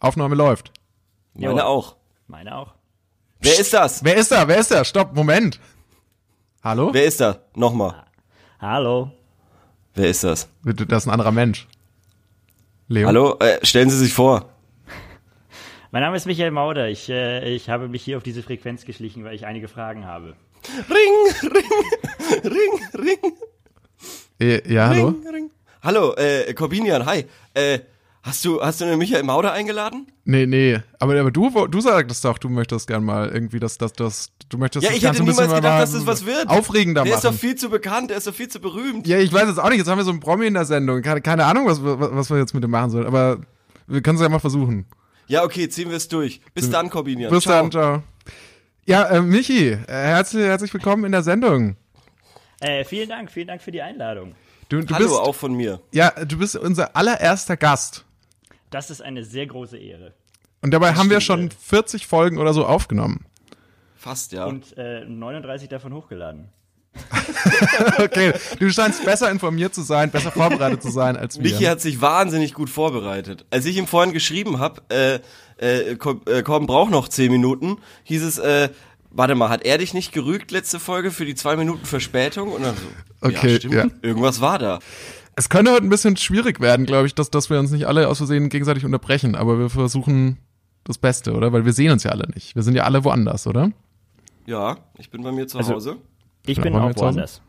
Aufnahme läuft. Meine auch. Meine auch. Wer ist das? Wer ist da? Wer ist da? Stopp, Moment. Hallo? Wer ist da? Nochmal. Hallo. Wer ist das? Das ist ein anderer Mensch. Leo? Hallo? Äh, stellen Sie sich vor. Mein Name ist Michael Mauder. Ich, äh, ich habe mich hier auf diese Frequenz geschlichen, weil ich einige Fragen habe. Ring, ring, ring, ring, Äh, Ja, hallo? ring, ring. Hallo, äh, Corbinian, hi. Äh, hast du, hast du den Michael Mauder eingeladen? Nee, nee. Aber, aber du, du sagtest doch, du möchtest gern mal irgendwie, dass das, das, du möchtest Ja, ich hätte niemals mal gedacht, dass das was wird. Aufregender Der ist doch machen. viel zu bekannt, der ist doch viel zu berühmt. Ja, ich weiß es auch nicht. Jetzt haben wir so einen Promi in der Sendung. Keine, keine Ahnung, was, wir- was wir jetzt mit dem machen sollen. Aber wir können es ja mal versuchen. Ja, okay, ziehen wir es durch. Bis dann, Corbinian. Bis Ciao. dann, ciao. Ja, äh, Michi, äh, herzlich, herzlich willkommen in der Sendung. Äh, vielen Dank, vielen Dank für die Einladung. Du, du Hallo, bist, auch von mir. ja, du bist unser allererster Gast. Das ist eine sehr große Ehre. Und dabei haben wir schon 40 Folgen oder so aufgenommen. Fast, ja. Und äh, 39 davon hochgeladen. Okay, du scheinst besser informiert zu sein, besser vorbereitet zu sein als wir. Michi hat sich wahnsinnig gut vorbereitet. Als ich ihm vorhin geschrieben habe, äh, äh, Cor- äh, Corben braucht noch zehn Minuten, hieß es, äh, warte mal, hat er dich nicht gerügt letzte Folge für die zwei Minuten Verspätung? Und dann so, Okay, ja, stimmt, ja. irgendwas war da. Es könnte heute ein bisschen schwierig werden, glaube ich, dass, dass wir uns nicht alle aus Versehen gegenseitig unterbrechen, aber wir versuchen das Beste, oder? Weil wir sehen uns ja alle nicht. Wir sind ja alle woanders, oder? Ja, ich bin bei mir zu Also- Hause. Ich bin wir auch woanders.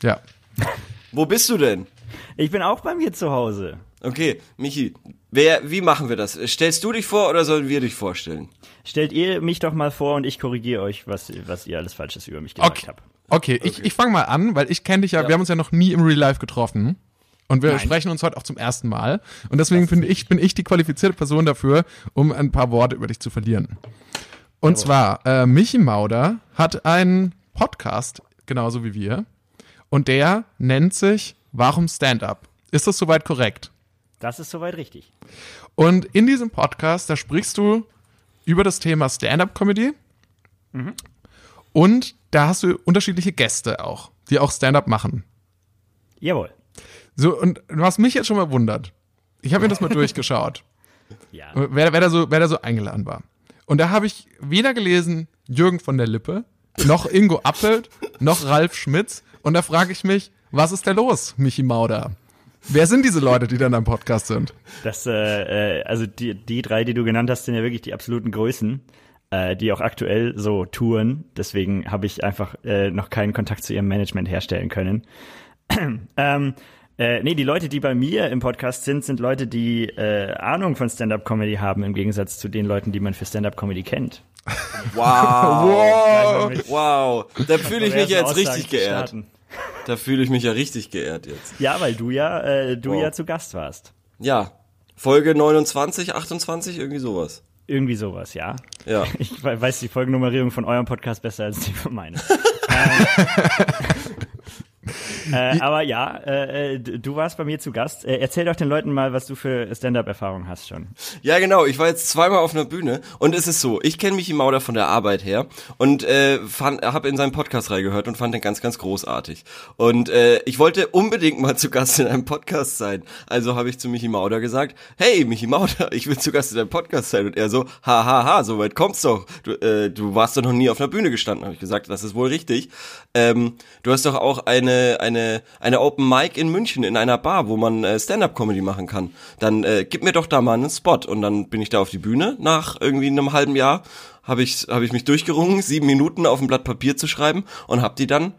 Ja. Wo bist du denn? Ich bin auch bei mir zu Hause. Okay, Michi, wer, wie machen wir das? Stellst du dich vor oder sollen wir dich vorstellen? Stellt ihr mich doch mal vor und ich korrigiere euch, was, was ihr alles Falsches über mich gesagt Okay, habt. Okay, ich, ich fange mal an, weil ich kenne dich ja, wir haben uns ja noch nie im Real Life getroffen. Und wir Nein. sprechen uns heute auch zum ersten Mal. Und deswegen finde ich, bin ich die qualifizierte Person dafür, um ein paar Worte über dich zu verlieren. Und zwar, äh, Michi Mauder hat einen Podcast, genauso wie wir. Und der nennt sich Warum Stand-Up? Ist das soweit korrekt? Das ist soweit richtig. Und in diesem Podcast, da sprichst du über das Thema Stand-up-Comedy. Und da hast du unterschiedliche Gäste auch, die auch Stand-up machen. Jawohl. So, und was mich jetzt schon mal wundert, ich habe mir das mal durchgeschaut, Ja. wer, wer, da so, wer da so eingeladen war. Und da habe ich weder gelesen Jürgen von der Lippe, noch Ingo Appelt, noch Ralf Schmitz. Und da frage ich mich, was ist da los, Michi Mauder? Wer sind diese Leute, die dann am Podcast sind? Das, äh, äh, also die, die drei, die du genannt hast, sind ja wirklich die absoluten Größen, äh, die auch aktuell so touren. Deswegen habe ich einfach äh, noch keinen Kontakt zu ihrem Management herstellen können. ähm, äh, nee, die Leute, die bei mir im Podcast sind, sind Leute, die äh, Ahnung von Stand-up-Comedy haben, im Gegensatz zu den Leuten, die man für Stand-up-Comedy kennt. Wow. Mit Wow. Da fühle ich mich jetzt richtig Aussagen zu geehrt. Da fühle ich mich ja richtig geehrt jetzt. Ja, weil du ja, äh, du Wow. ja zu Gast warst. Ja. Folge 29, 28, irgendwie sowas. Irgendwie sowas, ja. Ja. Ich we- weiß die Folgennummerierung von eurem Podcast besser als die von meinem. ähm, äh, aber ja, äh, äh, du warst bei mir zu Gast. Äh, erzähl doch den Leuten mal, was du für Stand-up-Erfahrung hast schon. Ja, genau. Ich war jetzt zweimal auf einer Bühne und es ist so, ich kenne Michi Mauder von der Arbeit her und äh, habe in seinem Podcast reingehört und fand den ganz, ganz großartig. Und äh, ich wollte unbedingt mal zu Gast in einem Podcast sein. Also habe ich zu Michi Mauder gesagt, hey Michi Mauder, ich will zu Gast in einem Podcast sein. Und er so, ha, ha, ha, so weit kommt's doch. Du, äh, du warst doch noch nie auf einer Bühne gestanden. Habe ich gesagt, das ist wohl richtig. Ähm, du hast doch auch eine, eine, eine Open Mic in München in einer Bar, wo man äh, Stand-Up-Comedy machen kann. Dann äh, gib mir doch da mal einen Spot. Und dann bin ich da auf die Bühne nach irgendwie einem halben Jahr. Habe ich, hab ich mich durchgerungen, sieben Minuten auf ein Blatt Papier zu schreiben und habe die dann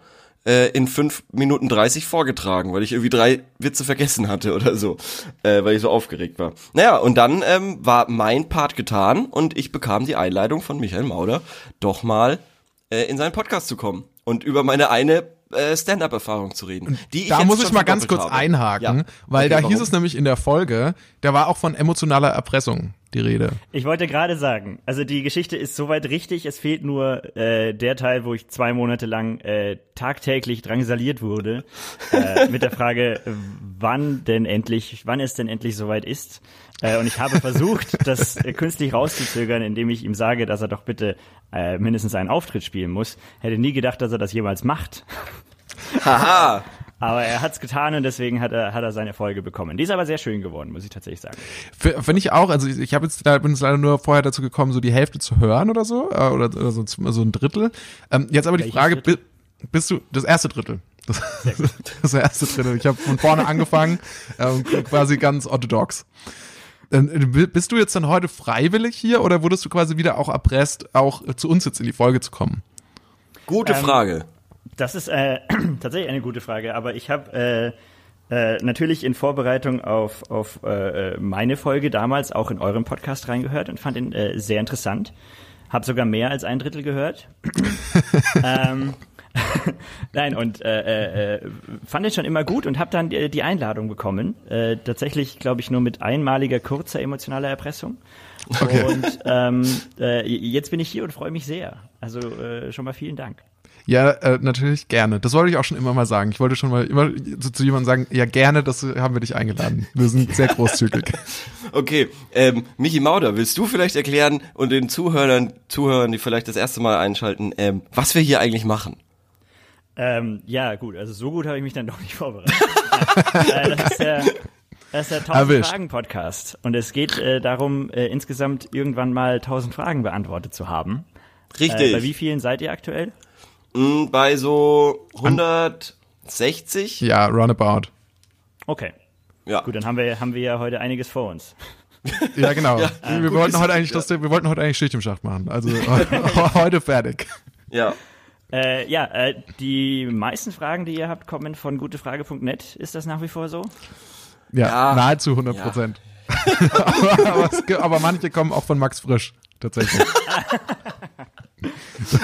äh, in fünf Minuten 30 vorgetragen, weil ich irgendwie drei Witze vergessen hatte oder so, äh, weil ich so aufgeregt war. Naja, und dann ähm, war mein Part getan und ich bekam die Einladung von Michael Mauder, doch mal äh, in seinen Podcast zu kommen und über meine eine äh, Stand-up-Erfahrung zu reden. Die da jetzt muss ich mal ganz kurz habe. einhaken, Ja. weil Okay, da warum? hieß es nämlich in der Folge, da war auch von emotionaler Erpressung die Rede. Ich wollte gerade sagen, also die Geschichte ist soweit richtig, es fehlt nur äh, der Teil, wo ich zwei Monate lang äh, tagtäglich drangsaliert wurde, äh, mit der Frage, wann denn endlich, wann es denn endlich soweit ist. Äh, und ich habe versucht, das äh, künstlich rauszuzögern, indem ich ihm sage, dass er doch bitte äh, mindestens einen Auftritt spielen muss. Hätte nie gedacht, dass er das jemals macht. Haha. Aber er hat's getan und deswegen hat er, hat er seine Folge bekommen. Die ist aber sehr schön geworden, muss ich tatsächlich sagen. Finde ich auch. Also ich, ich habe jetzt, da bin jetzt leider nur vorher dazu gekommen, so die Hälfte zu hören oder so, äh, oder, oder so, so ein Drittel. Ähm, jetzt aber die Welches Frage, Drittel? bi- bist du das erste Drittel? Das, das erste Drittel. Ich habe von vorne angefangen, ähm, quasi ganz orthodox. Ähm, bi- Bist du jetzt dann heute freiwillig hier oder wurdest du quasi wieder auch erpresst, auch zu uns jetzt in die Folge zu kommen? Gute Ähm, Frage. Das ist äh, tatsächlich eine gute Frage, aber ich habe äh, äh, natürlich in Vorbereitung auf, auf äh, äh, meine Folge damals auch in eurem Podcast reingehört und fand ihn äh, sehr interessant. Hab sogar mehr als ein Drittel gehört. ähm, Nein, und äh, äh, fand ich schon immer gut und habe dann die, die Einladung bekommen. Äh, tatsächlich, glaube ich, nur mit einmaliger kurzer emotionaler Erpressung. Okay. Und ähm, äh, jetzt bin ich hier und freue mich sehr. Also äh, schon mal vielen Dank. Ja, äh, natürlich gerne. Das wollte ich auch schon immer mal sagen. Ich wollte schon mal immer zu, zu jemandem sagen, ja gerne, das haben wir dich eingeladen. Wir sind sehr großzügig. Okay, ähm, Michi Mauder, willst du vielleicht erklären und den Zuhörern, Zuhörern, die vielleicht das erste Mal einschalten, ähm, was wir hier eigentlich machen? Ähm, ja, gut, also so gut habe ich mich dann doch nicht vorbereitet. äh, das ist der, das ist der 1000 Erwischt. Fragen Podcast und es geht äh, darum, äh, insgesamt irgendwann mal 1000 Fragen beantwortet zu haben. Richtig. Äh, bei wie vielen seid ihr aktuell? Mm, Bei so 160? Ja, roundabout. Okay, Ja. gut, dann haben wir haben wir ja heute einiges vor uns. Ja, genau. wir, gut wollten heute eigentlich, ja. das, wir wollten heute eigentlich Schicht im Schacht machen. Also heute fertig. Ja. Äh, ja, äh, die meisten Fragen, die ihr habt, kommen von gutefrage.net. Ist das nach wie vor so? Ja, Ja. nahezu 100 Prozent. aber, aber, aber manche kommen auch von Max Frisch, tatsächlich.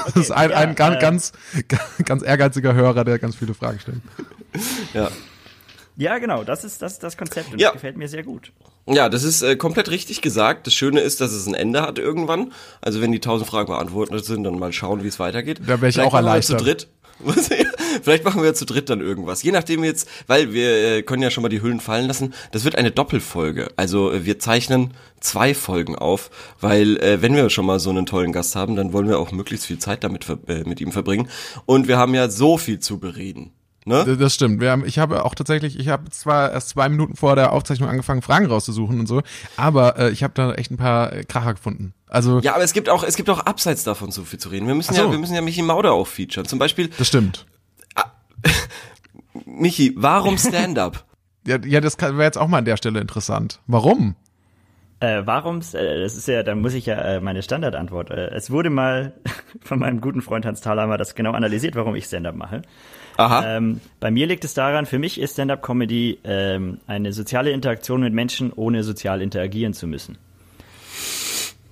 Das ist ein, ein ja, ganz, äh, ganz, ganz ehrgeiziger Hörer, der ganz viele Fragen stellt. Ja. Ja, genau, das ist das, ist das Konzept und Ja. das gefällt mir sehr gut. Ja, das ist äh, komplett richtig gesagt. Das Schöne ist, dass es ein Ende hat irgendwann. Also wenn die tausend Fragen beantwortet sind, dann mal schauen, wie es weitergeht. Da wär ich Vielleicht auch wir zu erleichtert. dritt. Vielleicht machen wir zu dritt dann irgendwas. Je nachdem jetzt, weil wir äh, können ja schon mal die Hüllen fallen lassen. Das wird eine Doppelfolge. Also äh, wir zeichnen zwei Folgen auf, weil äh, wenn wir schon mal so einen tollen Gast haben, dann wollen wir auch möglichst viel Zeit damit äh, mit ihm verbringen. Und wir haben ja so viel zu bereden. Ne? Das stimmt. Wir haben, ich habe auch tatsächlich, ich habe zwar erst zwei Minuten vor der Aufzeichnung angefangen, Fragen rauszusuchen und so, aber äh, ich habe da echt ein paar äh, Kracher gefunden. Also, Ja, aber es gibt auch, es gibt auch abseits davon so viel zu reden. Wir müssen so. ja, wir müssen ja Michi Mauder auch featuren. Zum Beispiel, das stimmt. Michi, warum Stand-up? Ja, ja das wäre jetzt auch mal an der Stelle interessant. Warum? Äh, warum? Äh, das ist ja, da muss ich ja äh, meine Standardantwort. Äh, es wurde mal von meinem guten Freund Hans Thalhammer das genau analysiert, warum ich Stand-up mache. Aha. Ähm, bei mir liegt es daran, für mich ist Stand-up-Comedy ähm, eine soziale Interaktion mit Menschen, ohne sozial interagieren zu müssen.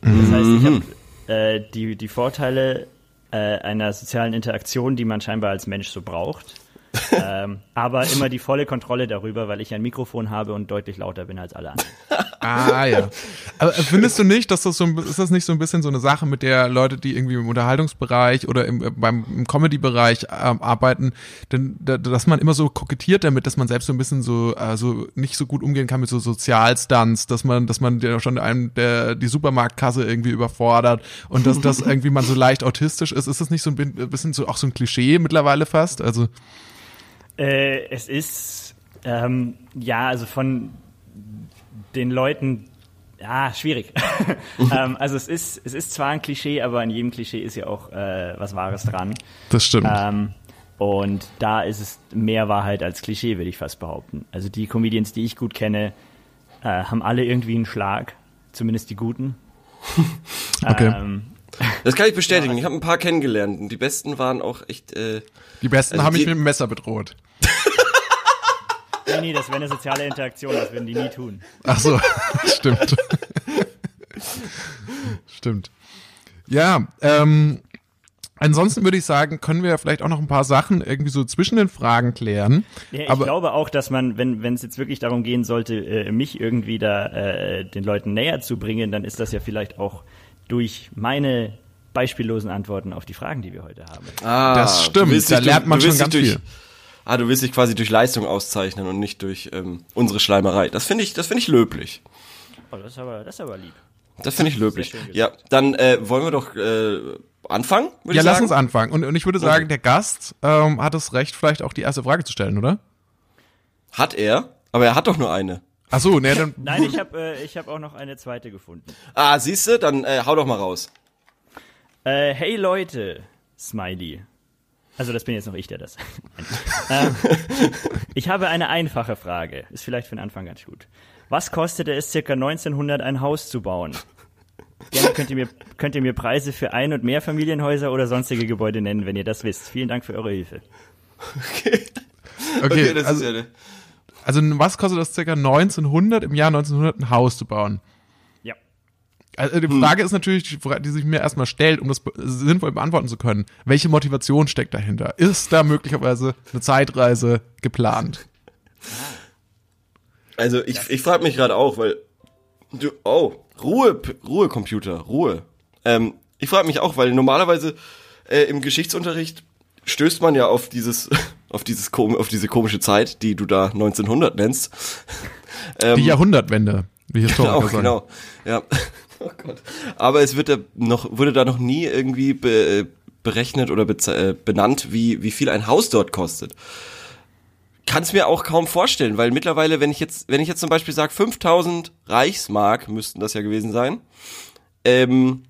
Das heißt, ich habe äh, die, die Vorteile äh, einer sozialen Interaktion, die man scheinbar als Mensch so braucht. Ähm, aber immer die volle Kontrolle darüber, weil ich ein Mikrofon habe und deutlich lauter bin als alle anderen. Ah, ja. Aber findest du nicht, dass das so, ein- ist das nicht so ein bisschen so eine Sache, mit der Leute, die irgendwie im Unterhaltungsbereich oder im, äh, beim im Comedy-Bereich ähm, arbeiten, denn, da, dass man immer so kokettiert damit, dass man selbst so ein bisschen so, äh, so nicht so gut umgehen kann mit so Sozialstunts, dass man, dass man ja schon einem der, die Supermarktkasse irgendwie überfordert und dass das irgendwie man so leicht autistisch ist. Ist das nicht so ein bisschen so auch so ein Klischee mittlerweile fast? Also, Äh, es ist, ähm, ja, also von den Leuten, ja, schwierig. ähm, also es ist, es ist zwar ein Klischee, aber in jedem Klischee ist ja auch äh, was Wahres dran. das stimmt. Ähm, und da ist es mehr Wahrheit als Klischee, würde ich fast behaupten. Also die Comedians, die ich gut kenne, äh, haben alle irgendwie einen Schlag, zumindest die guten. Okay. Ähm, Das kann ich bestätigen. Ich habe ein paar kennengelernt. Und die besten waren auch echt. Äh, die Besten also haben mich mit dem Messer bedroht. Nee, nee, das wäre eine soziale Interaktion, das würden die nie tun. Ach so, stimmt. stimmt. Ja, ähm, ansonsten würde ich sagen, können wir vielleicht auch noch ein paar Sachen irgendwie so zwischen den Fragen klären. Ja, ich Aber glaube auch, dass man, wenn wenn es jetzt wirklich darum gehen sollte, äh, mich irgendwie da äh, den Leuten näher zu bringen, dann ist das ja vielleicht auch durch meine beispiellosen Antworten auf die Fragen, die wir heute haben. ah, Das stimmt, da lernt man schon ganz durch, Ah, du willst dich quasi durch Leistung auszeichnen und nicht durch ähm, unsere Schleimerei. Das finde ich, das finde ich löblich. Oh, das ist aber, das ist aber lieb. Das finde ich löblich. Ja, dann äh, wollen wir doch äh, anfangen. Ja, ich lass uns anfangen. Und, und ich würde sagen, der Gast ähm, hat das Recht, vielleicht auch die erste Frage zu stellen, oder? Hat er? Aber er hat doch nur eine. Ach so, ne, dann. Nein, ich habe äh, ich hab auch noch eine zweite gefunden. Ah, siehste, dann äh, hau doch mal raus. Äh, hey Leute, Smiley. Also das bin jetzt noch ich, der das. ähm, ich habe eine einfache Frage. Ist vielleicht für den Anfang ganz gut. Was kostete es circa 1900 ein Haus zu bauen? Gerne könnt ihr mir, könnt ihr mir Preise für Ein- und Mehrfamilienhäuser oder sonstige Gebäude nennen, wenn ihr das wisst. Vielen Dank für eure Hilfe. Okay, Okay, das also, ist ja ne- also was kostet das circa 1900 im Jahr 1900 ein Haus zu bauen? Also die Frage ist natürlich, die sich mir erstmal stellt, um das sinnvoll beantworten zu können. Welche Motivation steckt dahinter? Ist da möglicherweise eine Zeitreise geplant? Also ich, ich frage mich gerade auch, weil du oh Ruhe Ruhe Computer Ruhe. Ähm, ich frage mich auch, weil normalerweise äh, im Geschichtsunterricht stößt man ja auf dieses auf dieses auf diese komische Zeit, die du da 1900 nennst. Die Jahrhundertwende, wie Historiker Genau, sagen. genau. Ja. Oh Gott. Aber es wird da noch, wurde da noch nie irgendwie be, berechnet oder beze- äh, benannt, wie, wie viel ein Haus dort kostet. Kann es mir auch kaum vorstellen, weil mittlerweile, wenn ich jetzt, wenn ich jetzt zum Beispiel sage, 5000 Reichsmark müssten das ja gewesen sein, ähm,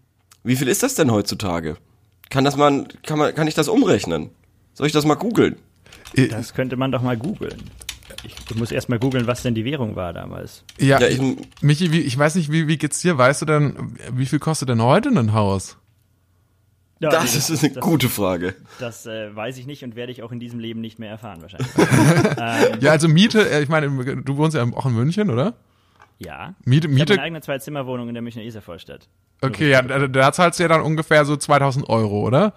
wie viel ist das denn heutzutage? Kann das man, kann man, kann ich das umrechnen? Soll ich das mal googeln? Das könnte man doch mal googeln. Ich, ich muss erst mal googeln, was denn die Währung war damals. Ja, Ja, ich- Michi, wie, ich weiß nicht, wie, wie geht's dir? Weißt du denn, wie viel kostet denn heute ein Haus? Ja, Das nee, ist eine das, gute Frage. Das äh, weiß ich nicht und werde ich auch in diesem Leben nicht mehr erfahren wahrscheinlich. ähm, Ja, also Miete, äh, ich meine, du wohnst ja auch in München, oder? ja. Miete, Ich habe Miete, eine eigene Zwei-Zimmer-Wohnung in der Münchner Isarvorstadt. okay, ja, da, da zahlst du ja dann ungefähr so 2000 Euro, oder?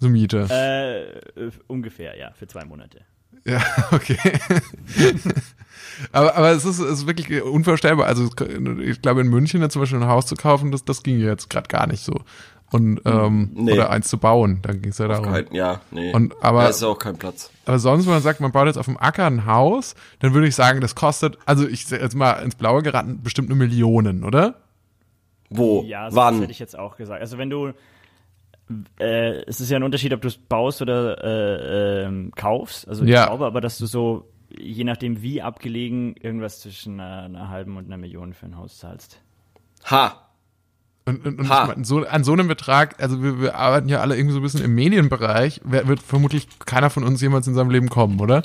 So Miete. Äh, äh, ungefähr, ja, für zwei Monate. Ja, okay. aber, aber es ist, es ist wirklich unvorstellbar. Also ich glaube, in München zum Beispiel ein Haus zu kaufen, das, das ging jetzt gerade gar nicht so. Und ähm, Nee. oder eins zu bauen, da ging es ja darum. Kein, ja, nee. Und- aber- da ist auch kein Platz. Aber sonst, wenn man sagt, man baut jetzt auf dem Acker ein Haus, dann würde ich sagen, das kostet, also ich jetzt mal ins Blaue geraten, bestimmt eine Millionen, oder? Wo? Ja, so Wann? hätte ich jetzt auch gesagt. Also wenn du, äh, es ist ja ein Unterschied, ob du es baust oder äh, ähm, kaufst. Also ich Ja. glaube aber, dass du so, je nachdem wie abgelegen, irgendwas zwischen einer, einer halben und einer Million für ein Haus zahlst. Ha. Und, und, und Ha. ich mein, so, an so einem Betrag, also wir, wir arbeiten ja alle irgendwie so ein bisschen im Medienbereich, wer, wird vermutlich keiner von uns jemals in seinem Leben kommen, oder?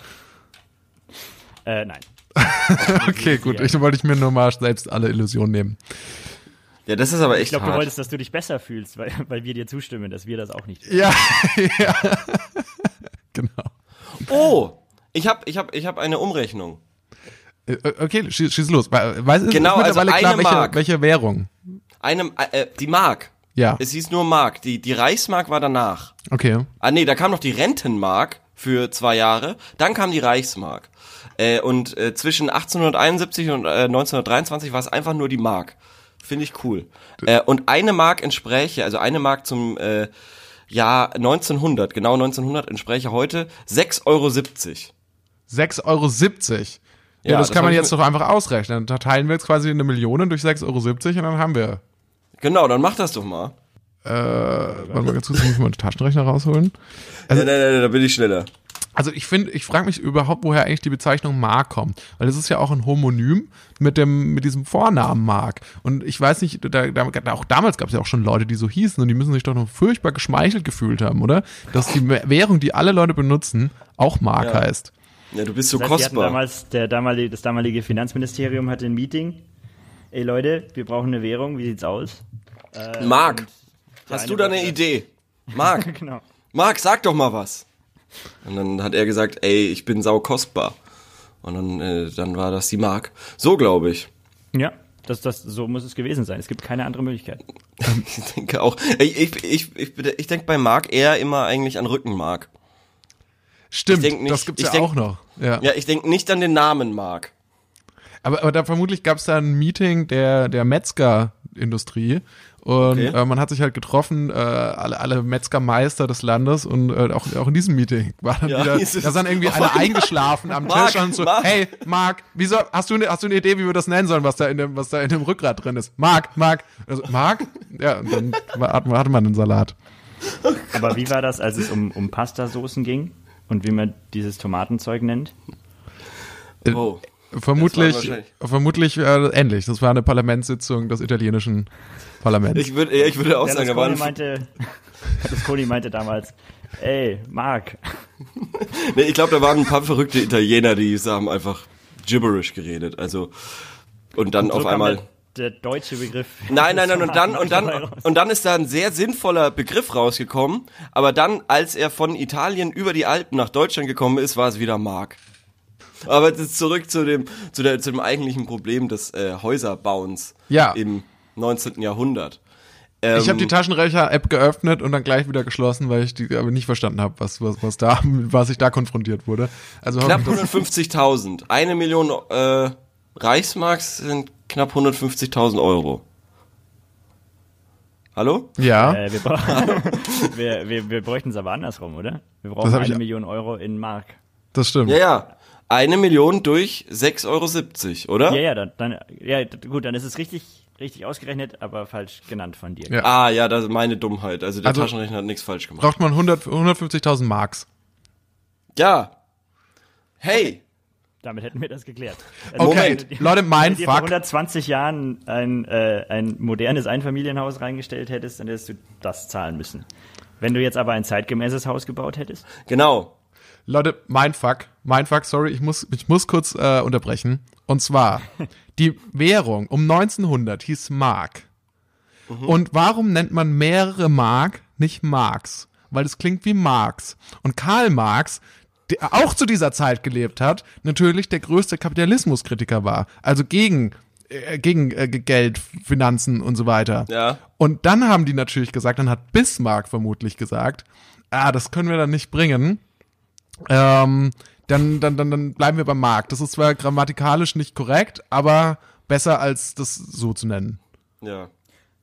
Äh, nein. Okay, gut, ich wollte ich mir nur mal selbst alle Illusionen nehmen. Ja, das ist aber echt Ich glaube, du wolltest, dass du dich besser fühlst, weil, weil wir dir zustimmen, dass wir das auch nicht. Ja, ja. genau. Oh, ich habe ich hab, ich hab eine Umrechnung. Äh, Okay, schieß, schieß los. Weil- Weiß, ist Genau, also mittlerweile klar, eine welche, Mark. welche Währung? Einem, äh, die Mark. Ja, Es hieß nur Mark. Die, die Reichsmark war danach. okay. Ah nee, da kam noch die Rentenmark für zwei Jahre. Dann kam die Reichsmark. Äh, und äh, zwischen 1871 und äh, 1923 war es einfach nur die Mark. Finde ich cool. Äh, und eine Mark entspräche, also eine Mark zum äh, Jahr 1900, genau 1900 entspräche heute 6,70 Euro. 6,70 Euro. Ja, Ja, das, das kann man jetzt doch einfach ausrechnen. Da teilen wir jetzt quasi eine Million durch 6,70 Euro und dann haben wir. Genau, dann mach das doch mal. Äh, warte mal ganz kurz, muss ich mal den Taschenrechner rausholen. Also, nein, nein, nein, da bin ich schneller. Also ich finde, ich frage mich überhaupt, woher eigentlich die Bezeichnung Mark kommt, weil das ist ja auch ein Homonym mit dem mit diesem Vornamen Mark. Und ich weiß nicht, da, da, auch damals gab es ja auch schon Leute, die so hießen und die müssen sich doch noch furchtbar geschmeichelt gefühlt haben, oder? Dass die Währung, die alle Leute benutzen, auch Mark Ja. heißt. Ja, du bist so Das heißt, kostbar. damals, der damalige, das damalige Finanzministerium hatte ein Meeting. Ey Leute, wir brauchen eine Währung, wie sieht's aus? Äh, Mark, hast du da eine Idee? Mark, Genau. Marc, sag doch mal was. Und dann hat er gesagt, ey, ich bin sau kostbar. Und dann, äh, dann war das die Mark. So glaube ich. Ja, das, das, so muss es gewesen sein. Es gibt keine andere Möglichkeit. Ich denke auch. Ich, ich, ich, ich, ich denke bei Mark eher immer eigentlich an Rückenmark. Stimmt, nicht- das gibt's ich ja denk- auch noch. Ja. Ja, ich denke nicht an den Namen Mark. Aber, aber da vermutlich gab es da ein Meeting der, der Metzgerindustrie und Okay. äh, man hat sich halt getroffen, äh, alle, alle Metzgermeister des Landes und äh, auch, auch in diesem Meeting war dann Ja, wieder, da dann irgendwie einer eingeschlafen am Mark, Tisch und so, Mark. hey, Marc, wieso, hast du, ne, hast du eine Idee, wie wir das nennen sollen, was da in dem, was da in dem Rückgrat drin ist? Marc, Marc, also, Marc? Ja, und dann hatte man den Salat. Aber wie war das, als es um, um Pastasoßen ging und wie man dieses Tomatenzeug nennt? Oh. Vermutlich, vermutlich äh, ähnlich. Das war eine Parlamentssitzung des italienischen Parlaments. Ich würde, ja, ich würde auch sagen, da Berlusconi waren, meinte, Berlusconi meinte damals, ey, Mark, nee, ich glaube, da waren ein paar verrückte Italiener, die haben einfach gibberish geredet. Also und dann so auf einmal. Der, deutsche Begriff. Nein, nein, nein, und dann, und dann, und dann ist da ein sehr sinnvoller Begriff rausgekommen, aber dann, als er von Italien über die Alpen nach Deutschland gekommen ist, war es wieder Mark. Aber jetzt zurück zu dem, zu, der, zu dem eigentlichen Problem des äh, Häuserbauens Ja. im 19. Jahrhundert. ich Ähm, habe die Taschenrechner-App geöffnet und dann gleich wieder geschlossen, weil ich die aber nicht verstanden habe, was, was, was da, was ich da konfrontiert wurde. Also knapp hoffentlich, dass- 150.000. Eine Million äh, Reichsmarks sind knapp 150.000 Euro. Hallo? ja, Äh, wir, bra wir, wir, wir bräuchten es aber andersrum, oder? Wir brauchen eine ich- Million Euro in Mark. das stimmt. Ja, ja. Eine Million durch 6,70 Euro, oder? Ja, ja, dann, dann ja, gut, dann ist es richtig, richtig ausgerechnet, aber falsch genannt von dir. Ja. Ah, ja, das ist meine Dummheit. Also der Also- Taschenrechner hat nichts falsch gemacht. Braucht man 100 150.000 Marks. Ja. Hey, Damit hätten wir das geklärt. Okay, Moment. Leute, mein Wenn du vor Fuck. 120 Jahren ein, äh, ein modernes Einfamilienhaus reingestellt hättest, dann hättest du das zahlen müssen. Wenn du jetzt aber ein zeitgemäßes Haus gebaut hättest, genau. Leute, mein Fuck, mein Fuck, sorry, ich muss, ich muss kurz äh, unterbrechen. Und zwar, die Währung um 1900 hieß Mark. Und warum nennt man mehrere Mark nicht Marx? Weil es klingt wie Marx. Und Karl Marx, der auch zu dieser Zeit gelebt hat, natürlich der größte Kapitalismuskritiker war. Also gegen, äh, gegen äh, Geld, Finanzen und so weiter. Ja. Und dann haben die natürlich gesagt, dann hat Bismarck vermutlich gesagt, ah, das können wir dann nicht bringen. Ähm, dann, dann, dann, dann bleiben wir beim Markt. Das ist zwar grammatikalisch nicht korrekt, aber besser als das so zu nennen. Ja.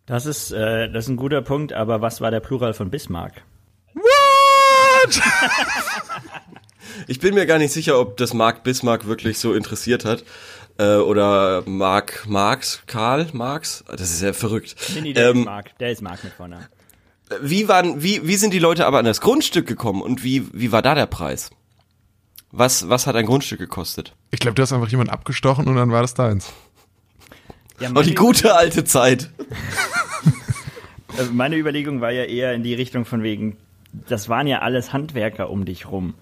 das ist, äh, das ist ein guter Punkt, aber was war der Plural von Bismarck? What? Ich bin mir gar nicht sicher, ob das Mark Bismarck wirklich so interessiert hat. Äh, oder Mark Marx, Karl Marx. Das ist ja verrückt. Nee, nee, der Ähm, ist Mark, der ist Mark mit Vornamen. Wie, waren, wie, wie sind die Leute aber an das Grundstück gekommen und wie, wie war da der Preis? Was, was hat ein Grundstück gekostet? Ich glaube, du hast einfach jemand abgestochen und dann war das deins. Ja, Oh, die gute alte Zeit. Äh, Meine Überlegung war ja eher in die Richtung von wegen, das waren ja alles Handwerker um dich rum.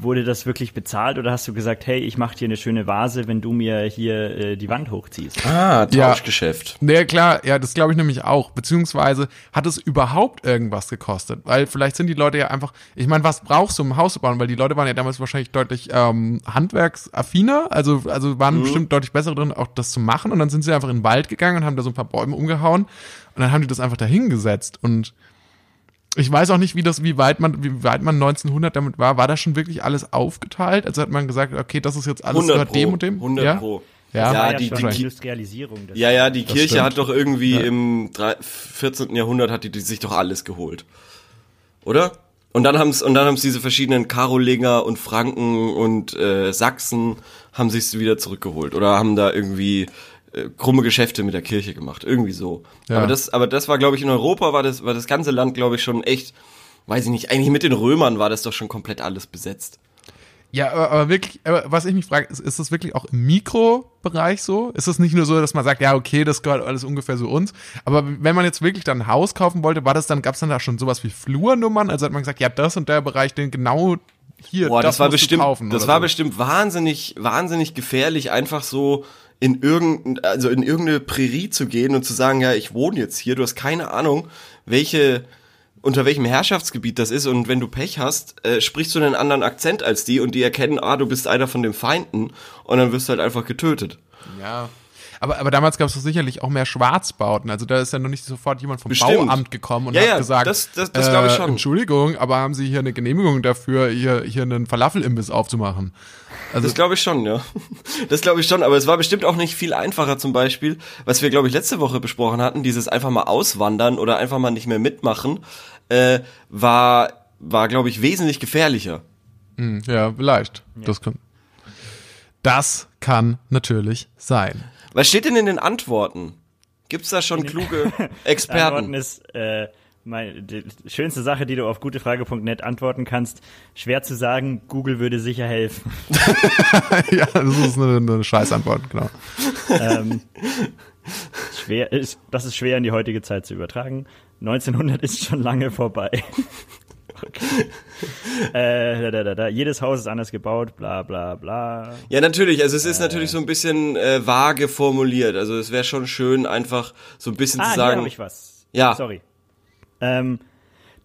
Wurde das wirklich bezahlt oder hast du gesagt, hey, ich mache dir eine schöne Vase, wenn du mir hier äh, die Wand hochziehst? Ah, Ja. Tauschgeschäft. Nee, klar, ja, das glaube ich nämlich auch. Beziehungsweise hat es überhaupt irgendwas gekostet? Weil vielleicht sind die Leute ja einfach, ich meine, was brauchst du, um ein Haus zu bauen? Weil die Leute waren ja damals wahrscheinlich deutlich ähm, handwerksaffiner, also, also waren bestimmt deutlich besser drin, auch das zu machen. Und dann sind sie einfach in den Wald gegangen und haben da so ein paar Bäume umgehauen. Und dann haben die das einfach dahingesetzt. Und ich weiß auch nicht, wie das, wie weit man, wie weit man 1900 damit war. War da schon wirklich alles aufgeteilt? Also hat man gesagt, okay, das ist jetzt alles 100 gehört pro. dem und dem? 100 ja? pro. Ja, Ja, ja die- die- die Industrialisierung. Ja, ja, die Kirche stimmt. hat doch irgendwie im drei- 14. Jahrhundert hat die, die sich doch alles geholt. Oder? Und dann haben's und dann haben's diese verschiedenen Karolinger und Franken und äh, Sachsen haben sich's wieder zurückgeholt oder haben da irgendwie äh, krumme Geschäfte mit der Kirche gemacht, irgendwie so. Ja. Aber das aber das war glaube ich in Europa war das war das ganze Land glaube ich schon echt weiß ich nicht, eigentlich mit den Römern war das doch schon komplett alles besetzt. Ja, aber, aber wirklich, aber was ich mich frage, ist, ist das wirklich auch im Mikrobereich so? Ist das nicht nur so, dass man sagt, ja, okay, das gehört alles ungefähr so uns? Aber wenn man jetzt wirklich dann ein Haus kaufen wollte, war das dann, gab es dann da schon sowas wie Flurnummern? Also hat man gesagt, ja, das und der Bereich, den genau hier, Boah, das, das, war bestimmt, kaufen. das war so. bestimmt wahnsinnig, wahnsinnig gefährlich, einfach so in irgendein, also in irgendeine Prärie zu gehen und zu sagen, ja, ich wohne jetzt hier, du hast keine Ahnung, welche, unter welchem Herrschaftsgebiet das ist und wenn du Pech hast, äh, sprichst du einen anderen Akzent als die und die erkennen, ah, du bist einer von den Feinden und dann wirst du halt einfach getötet. Ja. Aber, aber damals gab es doch sicherlich auch mehr Schwarzbauten. Also da ist ja noch nicht sofort jemand vom Bestimmt. Bauamt gekommen und Ja, hat ja, gesagt, das- das- das glaube ich schon. Entschuldigung, aber haben Sie hier eine Genehmigung dafür, hier, hier einen Falafelimbiss aufzumachen? Also Das glaube ich schon, ja. Das glaube ich schon, aber es war bestimmt auch nicht viel einfacher zum Beispiel, was wir, glaube ich, letzte Woche besprochen hatten, dieses einfach mal auswandern oder einfach mal nicht mehr mitmachen, äh, war, war, glaube ich, wesentlich gefährlicher. Hm, Ja, vielleicht. Das kann. Das kann natürlich sein. Was steht denn in den Antworten? Gibt's da schon kluge Antworten Experten? ist, äh, Meine, die schönste Sache, die du auf gutefrage.net antworten kannst, schwer zu sagen, Google würde sicher helfen. ja, das ist eine, eine Scheißantwort, genau. ähm, schwer ist, das ist schwer in die heutige Zeit zu übertragen. 1900 ist schon lange vorbei. Okay. Äh, da, da, da, Jedes Haus ist anders gebaut, bla bla bla. Ja, natürlich. Also es ist äh, natürlich so ein bisschen äh, vage formuliert. Also es wäre schon schön, einfach so ein bisschen ah, zu sagen. Hier ich was. Ja. Sorry. Ähm,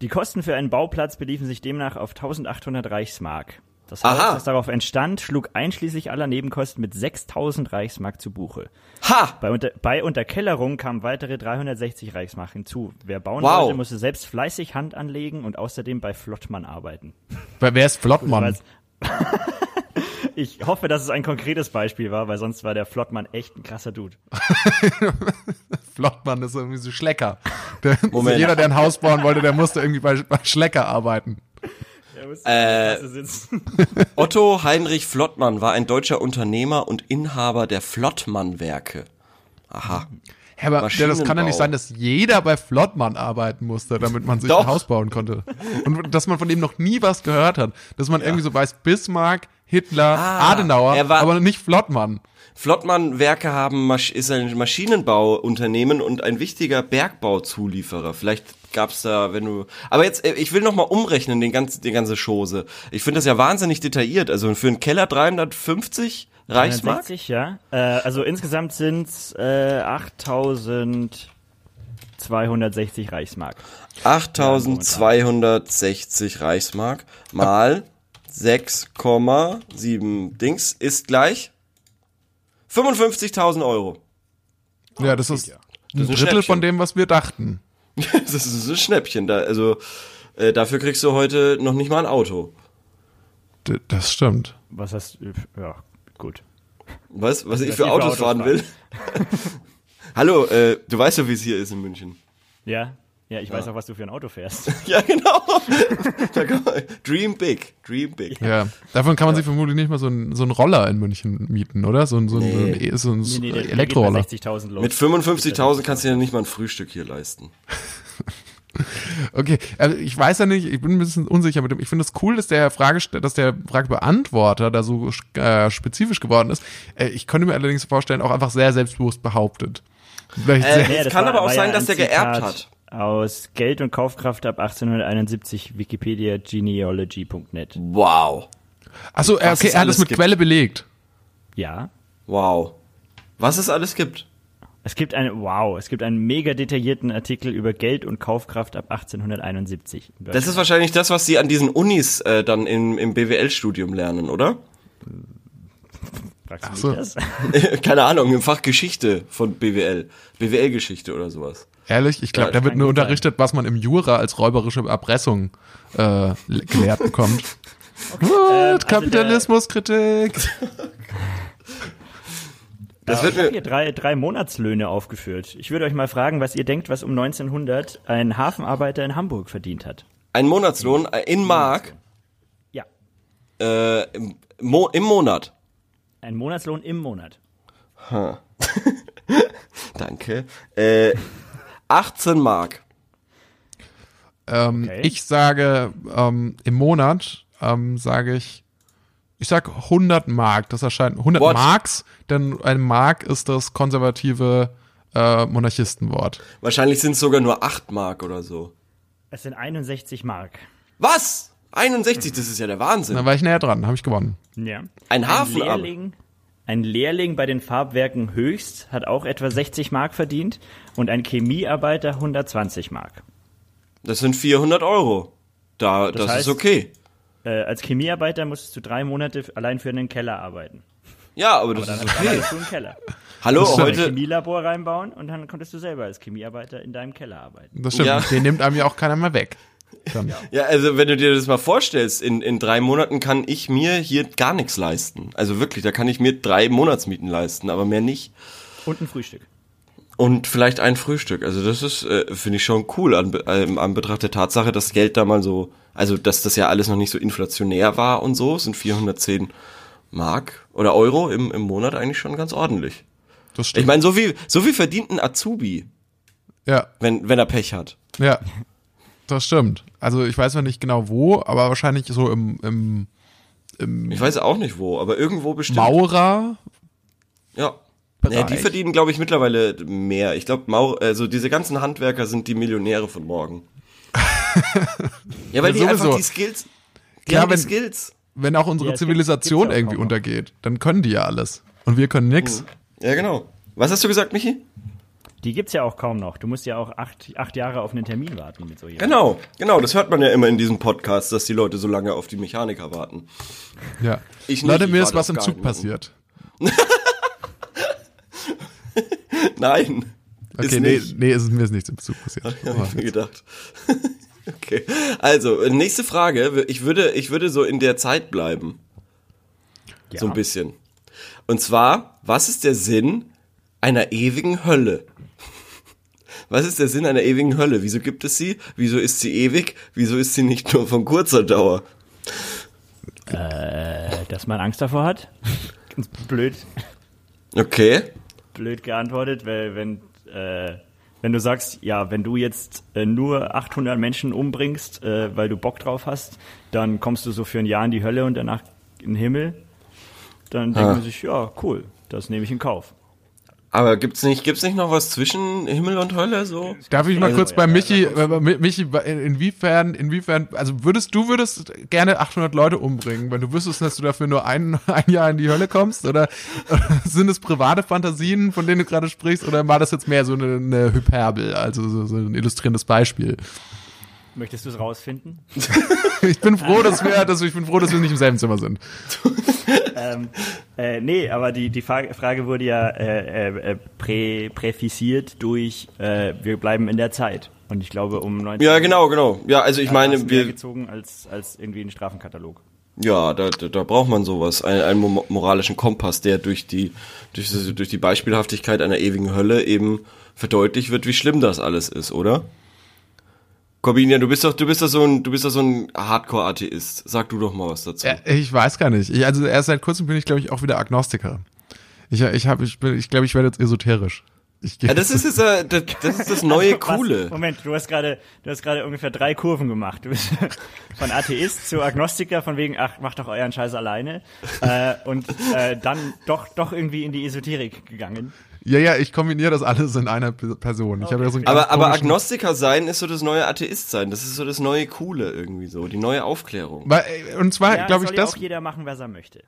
die Kosten für einen Bauplatz beliefen sich demnach auf 1800 Reichsmark. Das Haus, Aha. das darauf entstand, schlug einschließlich aller Nebenkosten mit 6000 Reichsmark zu Buche. Ha! Bei, Unter bei Unterkellerung kamen weitere 360 Reichsmark hinzu. Wer bauen Wow. wollte, musste selbst fleißig Hand anlegen und außerdem bei Flottmann arbeiten. Wer, wer ist Flottmann? Ich hoffe, dass es ein konkretes Beispiel war, weil sonst war der Flottmann echt ein krasser Dude. Flottmann ist irgendwie so Schlecker. Der, Moment. Jeder, der ein Haus bauen wollte, der musste irgendwie bei, bei Schlecker arbeiten. Äh. Otto Heinrich Flottmann war ein deutscher Unternehmer und Inhaber der Flottmann-Werke. Aha. Ja, aber ja, das kann ja nicht sein, dass jeder bei Flottmann arbeiten musste, damit man sich Doch. ein Haus bauen konnte. Und dass man von dem noch nie was gehört hat. Dass man irgendwie so weiß, Bismarck, Hitler, Ah, Adenauer, er war- aber nicht Flottmann. Flottmann-Werke haben ist ein Maschinenbauunternehmen und ein wichtiger Bergbauzulieferer. Vielleicht gab's da, wenn du. Aber jetzt, äh, ich will noch mal umrechnen den ganzen, die ganze Chose. Ich finde das ja wahnsinnig detailliert. Also für einen Keller 350 Reichsmark. 160, ja. Äh, also insgesamt sind's äh, 8260 Reichsmark. 8260 Reichsmark mal 6,7 Dings ist gleich 55.000 Euro. Ja, das ist ja. ein Drittel von dem, was wir dachten. das ist ein Schnäppchen. Da, also äh, dafür kriegst du heute noch nicht mal ein Auto. D das stimmt. Was hast du? Ja, gut. Was, was ich für Autos Autos fahren will? Hallo, äh, du weißt ja, wie es hier ist in München. Ja, ja, ich weiß auch, was du für ein Auto fährst. Ja, genau. kann man, dream big, dream big. Ja. Davon kann man sich vermutlich nicht mal so einen so einen Roller in München mieten, oder? So ein, so ein, Nee. so ein, so ein Nee, nee, Elektroroller. geht bei 60.000 los. Mit 55.000 kannst du ja nicht mal ein Frühstück hier leisten. Okay, also ich weiß ja nicht, ich bin ein bisschen unsicher mit dem. Ich finde es cool, dass der Frage, dass der Fragebeantworter da so äh, spezifisch geworden ist. Äh, ich könnte mir allerdings vorstellen, auch einfach sehr selbstbewusst behauptet. Vielleicht Äh, sehr, es das kann aber auch war sein, ja dass der geerbt Zitat hat. Aus Geld und Kaufkraft ab 1871, Wikipedia genealogy.net. Wow. Achso, äh, okay, es er hat alles das mit gibt. Quelle belegt. Ja. Wow. Was es alles gibt. Es gibt einen, wow, es gibt einen mega detaillierten Artikel über Geld und Kaufkraft ab 1871. in Das ist wahrscheinlich das, was sie an diesen Unis äh, dann im, im BWL-Studium lernen, oder? Fragst du Ach mich so. das? Keine Ahnung, im Fach Geschichte von BWL. BWL-Geschichte oder sowas. Ehrlich, ich glaube, da wird nur unterrichtet, was man im Jura als räuberische Erpressung äh, le- gelehrt bekommt. What? also Kapitalismuskritik. Das Ja, wird ich habe mir, hier drei, drei Monatslöhne aufgeführt. Ich würde euch mal fragen, was ihr denkt, was um 1900 ein Hafenarbeiter in Hamburg verdient hat. ein Monatslohn äh, in Mark Ja, äh, im, Mo im Monat. ein Monatslohn im Monat. Danke. Äh, 18 Mark. Ähm, Okay. Ich sage ähm, im Monat ähm, sage ich, ich sag 100 Mark. Das erscheint 100 What? Marks, denn ein Mark ist das konservative äh, Monarchistenwort. Wahrscheinlich sind es sogar nur 8 Mark oder so. Es sind 61 Mark. Was? 61, das ist ja der Wahnsinn. Da war ich näher dran, habe ich gewonnen. Ja. Ein Hafen aber. Lehrling, ein Lehrling bei den Farbwerken Höchst hat auch etwa 60 Mark verdient und ein Chemiearbeiter 120 Mark. Das sind 400 Euro. Da, das, heißt- ist okay. Äh, als Chemiearbeiter musstest du drei Monate allein für einen Keller arbeiten. Ja, aber das Dann ist okay. hattest du einen Keller. Hallo, Das ist Ein heute. Chemielabor reinbauen und dann konntest du selber als Chemiearbeiter in deinem Keller arbeiten. Das stimmt. Ja. Den nimmt einem ja auch keiner mehr weg. Dann. Ja, also wenn du dir das mal vorstellst, in, in drei Monaten kann ich mir hier gar nichts leisten. Also wirklich, da kann ich mir drei Monatsmieten leisten, aber mehr nicht. Und ein Frühstück. Und vielleicht ein Frühstück. Also das ist, äh, finde ich schon cool an, äh, an Betracht der Tatsache, dass Geld da mal so, also dass das ja alles noch nicht so inflationär war und so, sind 410 Mark oder Euro im, im Monat eigentlich schon ganz ordentlich. Das Ich stimmt. meine, so viel, so viel verdient ein Azubi, ja, wenn, wenn er Pech hat. ja. Das stimmt. Also ich weiß noch nicht genau wo, aber wahrscheinlich so im, im, im Ich weiß auch nicht wo, aber irgendwo bestimmt. Maurer. Ja. Bereich. Ja, die verdienen, glaube ich, mittlerweile mehr. Ich glaube, also diese ganzen Handwerker sind die Millionäre von morgen. ja, weil Ja, die einfach die Skills. Die Klar, haben die wenn- Skills. Wenn auch unsere Ja, Zivilisation gibt's irgendwie untergeht, dann können die ja alles. Und wir können nix. Ja, genau. Was hast du gesagt, Michi? Die gibt's ja auch kaum noch. Du musst ja auch acht, acht Jahre auf einen Termin warten mit so jemandem. Genau, genau. Das hört man ja immer in diesem Podcast, dass die Leute so lange auf die Mechaniker warten. Ja. Ich nicht, Leute, mir ist was im Zug passiert. Nein. Okay, ist nee, nicht. nee, ist, mir ist nichts im Zug passiert. Hab ich mir gedacht. okay. Also, nächste Frage. Ich würde, ich würde so in der Zeit bleiben. Ja. So ein bisschen. Und zwar, was ist der Sinn einer ewigen Hölle? Was ist der Sinn einer ewigen Hölle? Wieso gibt es sie? Wieso ist sie ewig? Wieso ist sie nicht nur von kurzer Dauer? Äh, dass man Angst davor hat. Ganz blöd, Okay. blöd geantwortet, weil wenn, äh, wenn du sagst, ja, wenn du jetzt äh, nur 800 Menschen umbringst, äh, weil du Bock drauf hast, dann kommst du so für ein Jahr in die Hölle und danach in den Himmel, dann denkt Ah. man sich, ja, cool, das nehme ich in Kauf. Aber gibt's nicht, gibt's nicht noch was zwischen Himmel und Hölle so? Darf ich mal Also, kurz ja, bei da- Michi, kommst äh, Mi- Michi, inwiefern, inwiefern, also würdest du würdest gerne 800 Leute umbringen, wenn du wüsstest, dass du dafür nur ein, ein Jahr in die Hölle kommst? Oder, oder sind es private Fantasien, von denen du gerade sprichst? Oder war das jetzt mehr so eine, eine Hyperbel, also so, so ein illustrierendes Beispiel? Möchtest du es rausfinden? Ich bin froh, dass wir, dass, ich bin froh, dass wir nicht im selben Zimmer sind. ähm, äh, nee, aber die, die Frage, Frage wurde ja äh, äh, prä, präfisiert durch äh, wir bleiben in der Zeit. Und ich glaube, um 19 Ja, genau, genau. Ja, also ich meine, wir, gezogen als, als irgendwie ein Strafenkatalog. ja, da, da, da braucht man sowas, einen, einen mo- moralischen Kompass, der durch die, durch, durch die Beispielhaftigkeit einer ewigen Hölle eben verdeutlicht wird, wie schlimm das alles ist, oder? Corbinia, du bist doch, du bist doch so ein, du bist doch so ein Hardcore-Atheist. Sag du doch mal was dazu. Ja, ich weiß gar nicht. Ich, also erst seit kurzem bin ich, glaube ich, auch wieder Agnostiker. Ich, ich habe, ich bin, ich glaube, ich werde jetzt esoterisch. Ich gehe Ja, das ist, jetzt, äh, das, das ist das neue Was? Coole. Moment, du hast gerade, du hast gerade ungefähr drei Kurven gemacht. Du bist von Atheist zu Agnostiker, von wegen, ach, macht doch euren Scheiß alleine. Äh, und äh, dann doch, doch irgendwie in die Esoterik gegangen. Ja, ja, ich kombiniere das alles in einer Person. Ich habe ja so Aber, aber Agnostiker sein ist so das neue Atheist sein. Das ist so das neue Coole irgendwie so, die neue Aufklärung. Weil, äh, Und zwar, Ja, glaube ich, soll ja das. auch jeder machen, was er möchte.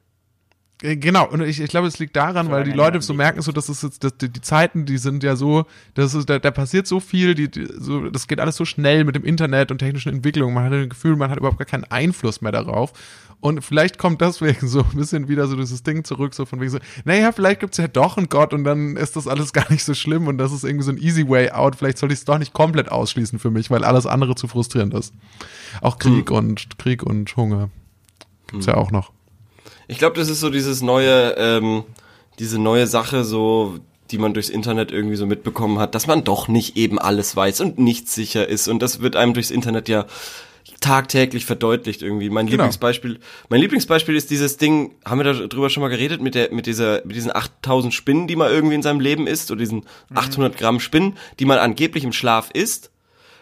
Äh, Genau, und ich, ich glaube, es liegt daran, weil die Leute so merken, so dass es jetzt, dass die, die Zeiten, die sind ja so, das ist, da, da passiert so viel, die, die, so, das geht alles so schnell mit dem Internet und technischen Entwicklungen. Man hat das Gefühl, man hat überhaupt gar keinen Einfluss mehr darauf. Und vielleicht kommt deswegen so ein bisschen wieder so dieses Ding zurück, so von wegen so, naja, vielleicht gibt's ja doch einen Gott und dann ist das alles gar nicht so schlimm und das ist irgendwie so ein easy way out. Vielleicht soll ich es doch nicht komplett ausschließen für mich, weil alles andere zu frustrierend ist. Auch Krieg und Krieg und Hunger gibt's ja auch noch. Ich glaube, das ist so dieses neue, ähm, diese neue Sache, so, die man durchs Internet irgendwie so mitbekommen hat, dass man doch nicht eben alles weiß und nicht sicher ist. Und das wird einem durchs Internet ja tagtäglich verdeutlicht irgendwie. Mein Genau. Lieblingsbeispiel, mein Lieblingsbeispiel ist dieses Ding, haben wir darüber schon mal geredet, mit der, mit dieser, mit diesen 8000 Spinnen, die man irgendwie in seinem Leben isst, oder diesen 800 Gramm Spinnen, die man angeblich im Schlaf isst.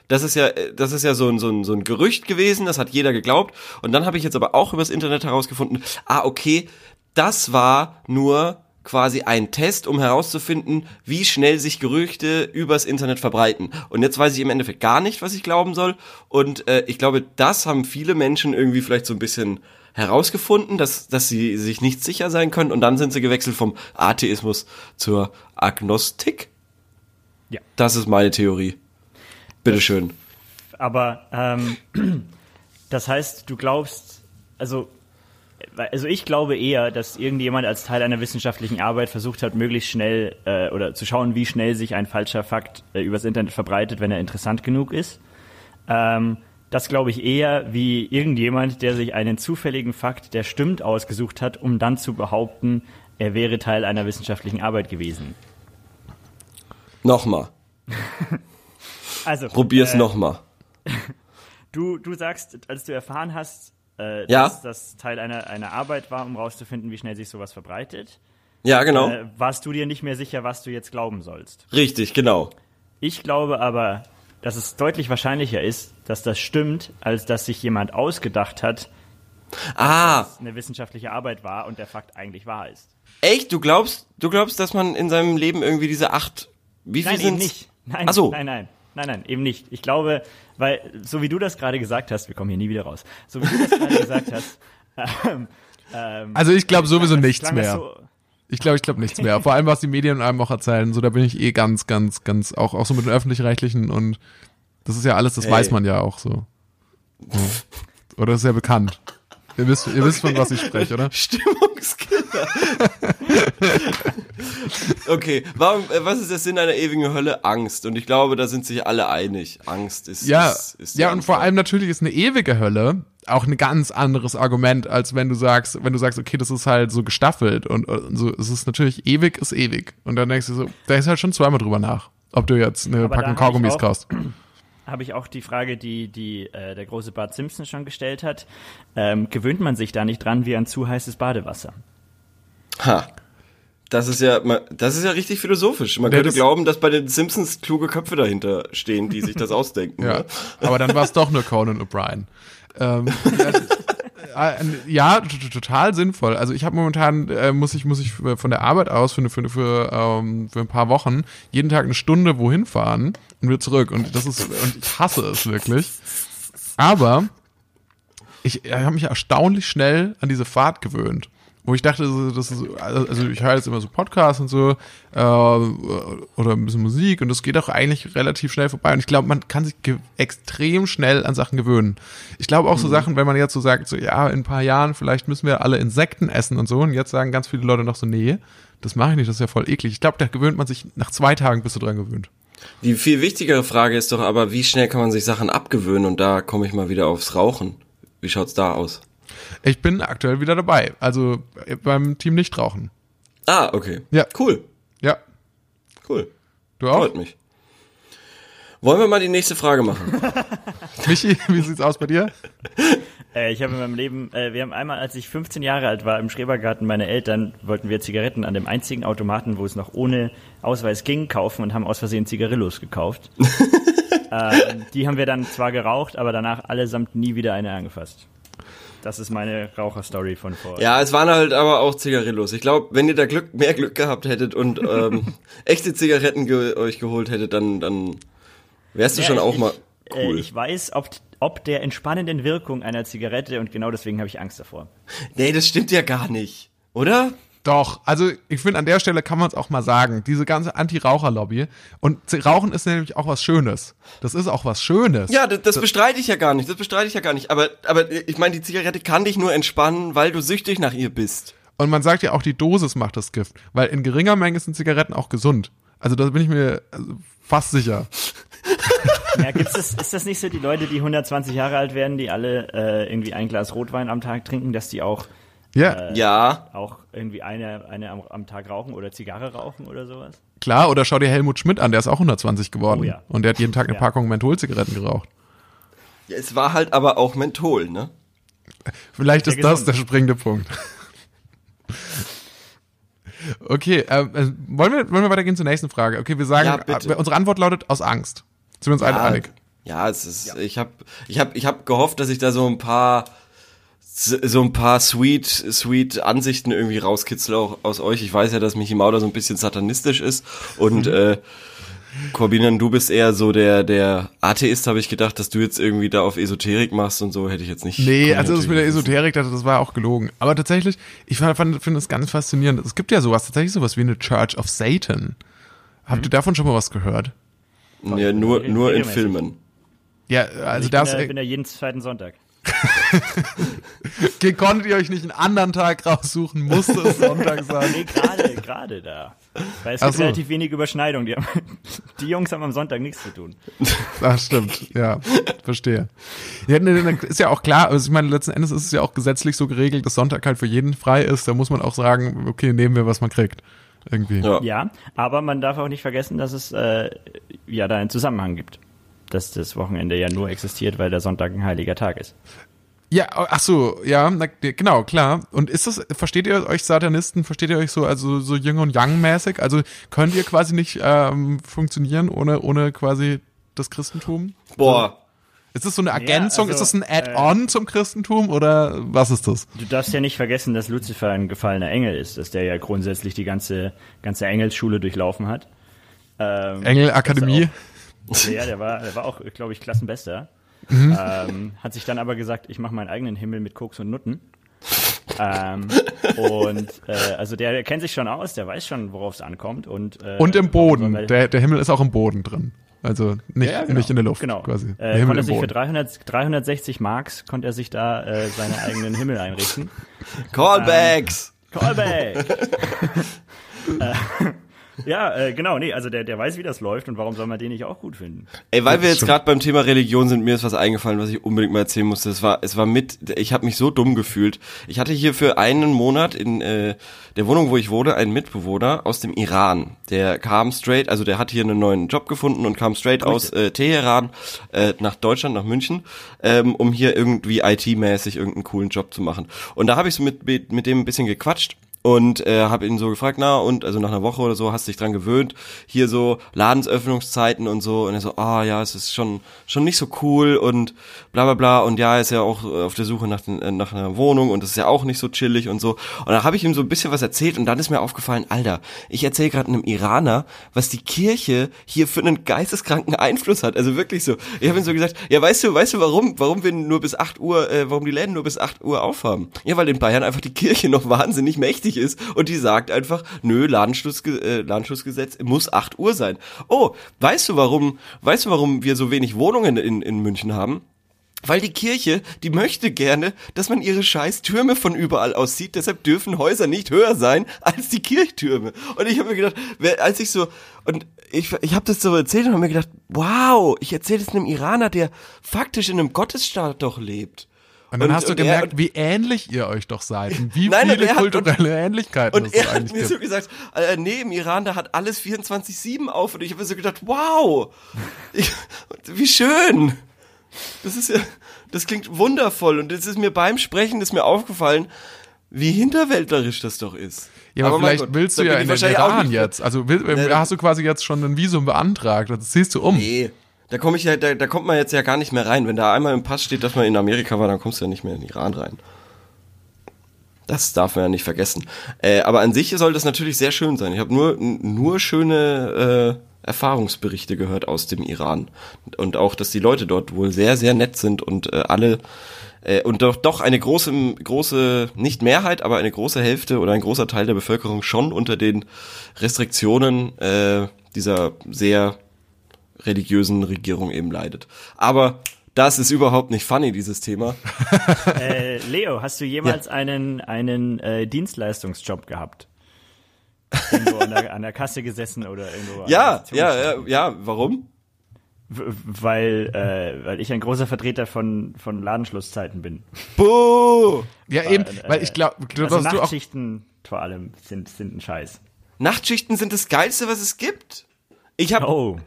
Das ist ja, das ist ja so ein, so ein, so ein Gerücht gewesen, das hat jeder geglaubt. Und dann habe ich jetzt aber auch übers Internet herausgefunden, ah, okay, das war nur quasi ein Test, um herauszufinden, wie schnell sich Gerüchte übers Internet verbreiten. Und jetzt weiß ich im Endeffekt gar nicht, was ich glauben soll. Und äh, ich glaube, das haben viele Menschen irgendwie vielleicht so ein bisschen herausgefunden, dass, dass sie sich nicht sicher sein können. Und dann sind sie gewechselt vom Atheismus zur Agnostik. Ja. Das ist meine Theorie. Bitteschön. Aber ähm, das heißt, du glaubst, also, also ich glaube eher, dass irgendjemand als Teil einer wissenschaftlichen Arbeit versucht hat, möglichst schnell äh, oder zu schauen, wie schnell sich ein falscher Fakt äh, übers Internet verbreitet, wenn er interessant genug ist. Ähm, das glaube ich eher wie irgendjemand, der sich einen zufälligen Fakt, der stimmt, ausgesucht hat, um dann zu behaupten, er wäre Teil einer wissenschaftlichen Arbeit gewesen. Nochmal. Also Probier's äh, nochmal. Du, du sagst, als du erfahren hast, äh, Ja. dass das Teil einer, einer Arbeit war, um rauszufinden, wie schnell sich sowas verbreitet, Ja, genau. äh, warst du dir nicht mehr sicher, was du jetzt glauben sollst. Richtig, genau. Ich glaube aber, dass es deutlich wahrscheinlicher ist, dass das stimmt, als dass sich jemand ausgedacht hat, Ah, dass es eine wissenschaftliche Arbeit war und der Fakt eigentlich wahr ist. echt? Du glaubst, du glaubst, dass man in seinem Leben irgendwie diese acht, wie viel Nein, eben sind nicht. Nein, Ach so. nein, nein. Nein, nein, eben nicht. Ich glaube, weil, so wie du das gerade gesagt hast, wir kommen hier nie wieder raus, so wie du das gerade gesagt hast, ähm, ähm, Also ich glaube sowieso das- nichts mehr. So, Ich glaube, ich glaube nichts mehr. Vor allem, was die Medien einem auch erzählen, so da bin ich eh ganz, ganz, ganz, auch, auch so mit den öffentlich-rechtlichen und das ist ja alles, das Ey. weiß man ja auch so. Ja. Oder ist ja bekannt. Ihr wisst, ihr wisst von was ich spreche, oder? Stimmungskiller. okay, warum, äh, was ist der Sinn einer ewigen Hölle? Angst. Und ich glaube, da sind sich alle einig. Angst ist, Ja, ist, ist ja, und vor allem natürlich ist eine ewige Hölle auch ein ganz anderes Argument, als wenn du sagst, wenn du sagst, okay, das ist halt so gestaffelt und, und so, es ist natürlich ewig ist ewig. Und dann denkst du so, da ist halt schon zweimal drüber nach, ob du jetzt eine Aber Packung Kaugummis kaufst. habe ich auch die Frage, die, die äh, der große Bart Simpson schon gestellt hat. Ähm, gewöhnt man sich da nicht dran wie an zu heißes Badewasser? Ha. Das ist ja, das ist ja richtig philosophisch. Man Ja, könnte das- glauben, dass bei den Simpsons kluge Köpfe dahinter stehen, die sich das ausdenken. Ja, ne? aber dann war es doch nur Conan O'Brien. Ähm, ja, ja, t- t- total sinnvoll. Also ich habe momentan äh, muss ich muss ich von der Arbeit aus für für für, ähm, für ein paar Wochen jeden Tag eine Stunde wohin fahren und wieder zurück und das ist und ich hasse es wirklich. Aber ich, ich habe mich erstaunlich schnell an diese Fahrt gewöhnt. Wo ich dachte, das ist, also ich höre jetzt immer so Podcasts und so äh, oder ein bisschen Musik und das geht auch eigentlich relativ schnell vorbei. Und ich glaube, man kann sich extrem schnell an Sachen gewöhnen. Ich glaube auch so Sachen, wenn man jetzt so sagt, so ja, in ein paar Jahren vielleicht müssen wir alle Insekten essen und so. Und jetzt sagen ganz viele Leute noch so, nee, das mache ich nicht, das ist ja voll eklig. Ich glaube, da gewöhnt man sich nach zwei Tagen bist du dran gewöhnt. Die viel wichtigere Frage ist doch aber, wie schnell kann man sich Sachen abgewöhnen? Und da komme ich mal wieder aufs Rauchen. Wie schaut's da aus? Ich bin aktuell wieder dabei. Also äh, beim Team nicht rauchen. Ah, okay. Ja. Cool, Ja. cool. Du auch? Freut mich. Wollen wir mal die nächste Frage machen? Michi, wie sieht's aus bei dir? Äh, ich habe in meinem Leben, äh, wir haben einmal, als ich 15 Jahre alt war, im Schrebergarten meiner Eltern, wollten wir Zigaretten an dem einzigen Automaten, wo es noch ohne Ausweis ging, kaufen und haben aus Versehen Zigarillos gekauft. ähm, die haben wir dann zwar geraucht, aber danach allesamt nie wieder eine angefasst. Das ist meine Raucherstory von vor. Ja, es waren halt aber auch Zigarillos. Ich glaube, wenn ihr da Glück, mehr Glück gehabt hättet und ähm, echte Zigaretten ge euch geholt hättet, dann, dann wärst du Ja, schon ich- auch mal ich, äh, cool. ich weiß, ob, ob der entspannenden Wirkung einer Zigarette und genau deswegen habe ich Angst davor. nee, das stimmt ja gar nicht. Oder? Doch, also ich finde, an der Stelle kann man es auch mal sagen. Diese ganze Anti-Raucher-Lobby. Und Rauchen ist nämlich auch was Schönes. Das ist auch was Schönes. Ja, das, das bestreite ich ja gar nicht. Das bestreite ich ja gar nicht. Aber, aber ich meine, die Zigarette kann dich nur entspannen, weil du süchtig nach ihr bist. Und man sagt ja auch, die Dosis macht das Gift. Weil in geringer Menge sind Zigaretten auch gesund. Also da bin ich mir also, fast sicher. Ja, gibt's das, ist das nicht so, die Leute, die 120 Jahre alt werden, die alle äh, irgendwie ein Glas Rotwein am Tag trinken, dass die auch, Ja, Ja. auch irgendwie eine, eine am, am Tag rauchen oder Zigarre rauchen oder sowas? klar. Oder schau dir Helmut Schmidt an, der ist auch 120 geworden. Oh ja. Und der hat jeden Tag eine Ja. Packung Mentholzigaretten geraucht. ja. Es war halt aber auch Menthol, ne? Vielleicht ist das der springende Punkt. Okay, ähm, äh, wollen, wir, wollen wir weitergehen zur nächsten Frage? Okay, wir sagen, Ja, äh, unsere Antwort lautet aus Angst. Sind wir uns alle einig? Ja, es ist, ich habe ich hab, ich hab gehofft, dass ich da so ein paar so ein paar sweet sweet Ansichten irgendwie rauskitzle auch aus euch. Ich weiß ja, dass Michi Mauder so ein bisschen satanistisch ist und Mhm. äh, Corbinan, du bist eher so der der Atheist, habe ich gedacht, dass du jetzt irgendwie da auf Esoterik machst und so hätte ich jetzt nicht. Nee, also das mit der Esoterik, das, das war auch gelogen. Aber tatsächlich, ich finde es ganz faszinierend. Es gibt ja sowas, tatsächlich sowas wie eine Church of Satan. Habt Mhm. ihr davon schon mal was gehört? Ja, nur nur in. Filmen. Ja, also ich das, bin, ja, bin ja jeden zweiten Sonntag. konntet ihr euch nicht einen anderen Tag raussuchen, musste es Sonntag sein. Nee, gerade, gerade da. Weil es Ach gibt so. relativ wenig Überschneidung. Die, haben, die Jungs haben am Sonntag nichts zu tun. Das stimmt, ja, verstehe. Ja, ne, ne, ist ja auch klar, also ich meine, letzten Endes ist es ja auch gesetzlich so geregelt, dass Sonntag halt für jeden frei ist. Da muss man auch sagen, okay, nehmen wir, was man kriegt. Irgendwie. Ja. Ja, aber man darf auch nicht vergessen, dass es äh, ja da einen Zusammenhang gibt. Dass das Wochenende ja nur existiert, weil der Sonntag ein heiliger Tag ist. Ja, ach so, ja, na, genau, klar. Und ist das, versteht ihr euch Satanisten, versteht ihr euch so, also so Yin und Yang mäßig? Also könnt ihr quasi nicht ähm, funktionieren ohne, ohne quasi das Christentum? Boah. Ist das so eine Ergänzung? also, ist das ein Add-on zum Christentum oder was ist das? Du darfst ja nicht vergessen, dass Lucifer ein gefallener Engel ist, dass der ja grundsätzlich die ganze, ganze Engelsschule durchlaufen hat. Ähm, Engelakademie? Ja, der war, der war auch, glaube ich, Klassenbester. Mhm. Ähm, hat sich dann aber gesagt, ich mache meinen eigenen Himmel mit Koks und Nutten. ähm, und äh, also der, der kennt sich schon aus, der weiß schon, worauf es ankommt. Und, äh, Und im Boden. man- Der, der Himmel ist auch im Boden drin. Also nicht, Ja, genau. nicht in der Luft genau. quasi. Der Äh, Himmel konnte er im sich für Boden. 300, 360 Marks konnte er sich da äh, seinen eigenen Himmel einrichten. Callbacks. Callback! ja, äh, genau, nee, also der, der weiß, wie das läuft und warum soll man den nicht auch gut finden? Ey, weil wir jetzt gerade beim Thema Religion sind, mir ist was eingefallen, was ich unbedingt mal erzählen musste. Es war, es war mit, ich habe mich so dumm gefühlt. Ich hatte hier für einen Monat in äh, der Wohnung, wo ich wohne, einen Mitbewohner aus dem Iran. Der kam straight, also der hat hier einen neuen Job gefunden und kam straight aus äh, Teheran äh, nach Deutschland, nach München, ähm, um hier irgendwie IT-mäßig irgendeinen coolen Job zu machen. Und da habe ich so mit, mit mit dem ein bisschen gequatscht und äh, habe ihn so gefragt, na und also nach einer Woche oder so hast du dich dran gewöhnt, hier so Ladensöffnungszeiten und so und er so, ah ja, es ist schon schon nicht so cool und bla bla bla und ja, ist ja auch äh, auf der Suche nach, den, äh, nach einer Wohnung und das ist ja auch nicht so chillig und so und da habe ich ihm so ein bisschen was erzählt und dann ist mir aufgefallen, Alter, ich erzähle gerade einem Iraner, was die Kirche hier für einen geisteskranken Einfluss hat, also wirklich so. Ich habe ihm so gesagt, ja, weißt du, weißt du warum, warum wir nur bis 8 Uhr, äh, warum die Läden nur bis 8 Uhr aufhaben? Ja, weil in Bayern einfach die Kirche noch wahnsinnig mächtig ist und die sagt einfach, nö, Ladenschluss, äh, Ladenschlussgesetz muss 8 Uhr sein. Oh, weißt du warum, weißt du warum wir so wenig Wohnungen in, in München haben? Weil die Kirche, die möchte gerne, dass man ihre scheiß Türme von überall aus sieht. Deshalb dürfen Häuser nicht höher sein als die Kirchtürme. Und ich habe mir gedacht, als ich so und ich, ich habe das so erzählt und habe mir gedacht, wow, ich erzähle es einem Iraner, der faktisch in einem Gottesstaat doch lebt. Und dann Und- hast du und er- gemerkt, wie ähnlich ihr euch doch seid und wie Nein, und viele er hat- kulturelle Ähnlichkeiten Und es er hat mir gibt. so gesagt, äh, nee, im Iran, da hat alles 24-7 auf. Und ich habe mir so gedacht, wow, ich, wie schön. Das ist ja, das klingt wundervoll. Und es ist mir beim Sprechen ist mir aufgefallen, wie hinterwäldlerisch das doch ist. ja, aber, mein vielleicht Gott, willst du ja in den Iran jetzt. Also will, Nee, hast du quasi jetzt schon ein Visum beantragt. Das ziehst du um. Nee. Da komme ich ja, da, da kommt man jetzt ja gar nicht mehr rein. Wenn da einmal im Pass steht, dass man in Amerika war, dann kommst du ja nicht mehr in den Iran rein. Das darf man ja nicht vergessen. Äh, aber an sich soll das natürlich sehr schön sein. Ich habe nur, nur schöne äh, Erfahrungsberichte gehört aus dem Iran. Und auch, dass die Leute dort wohl sehr, sehr nett sind und äh, alle äh, und doch, doch eine große, große, nicht Mehrheit, aber eine große Hälfte oder ein großer Teil der Bevölkerung schon unter den Restriktionen äh, dieser sehr religiösen Regierung eben leidet. Aber das ist überhaupt nicht funny, dieses Thema. Äh, Leo, hast du jemals einen, einen äh, Dienstleistungsjob gehabt? Irgendwo an der, an der Kasse gesessen oder irgendwo. an Ja, der ja, ja, ja, warum? Weil, äh, weil ich ein großer Vertreter von, von Ladenschlusszeiten bin. Buh! Ja, eben, äh, weil ich glaube, Also du auch Nachtschichten vor allem sind, sind ein Scheiß. Nachtschichten sind das Geilste, was es gibt. Ich habe Oh.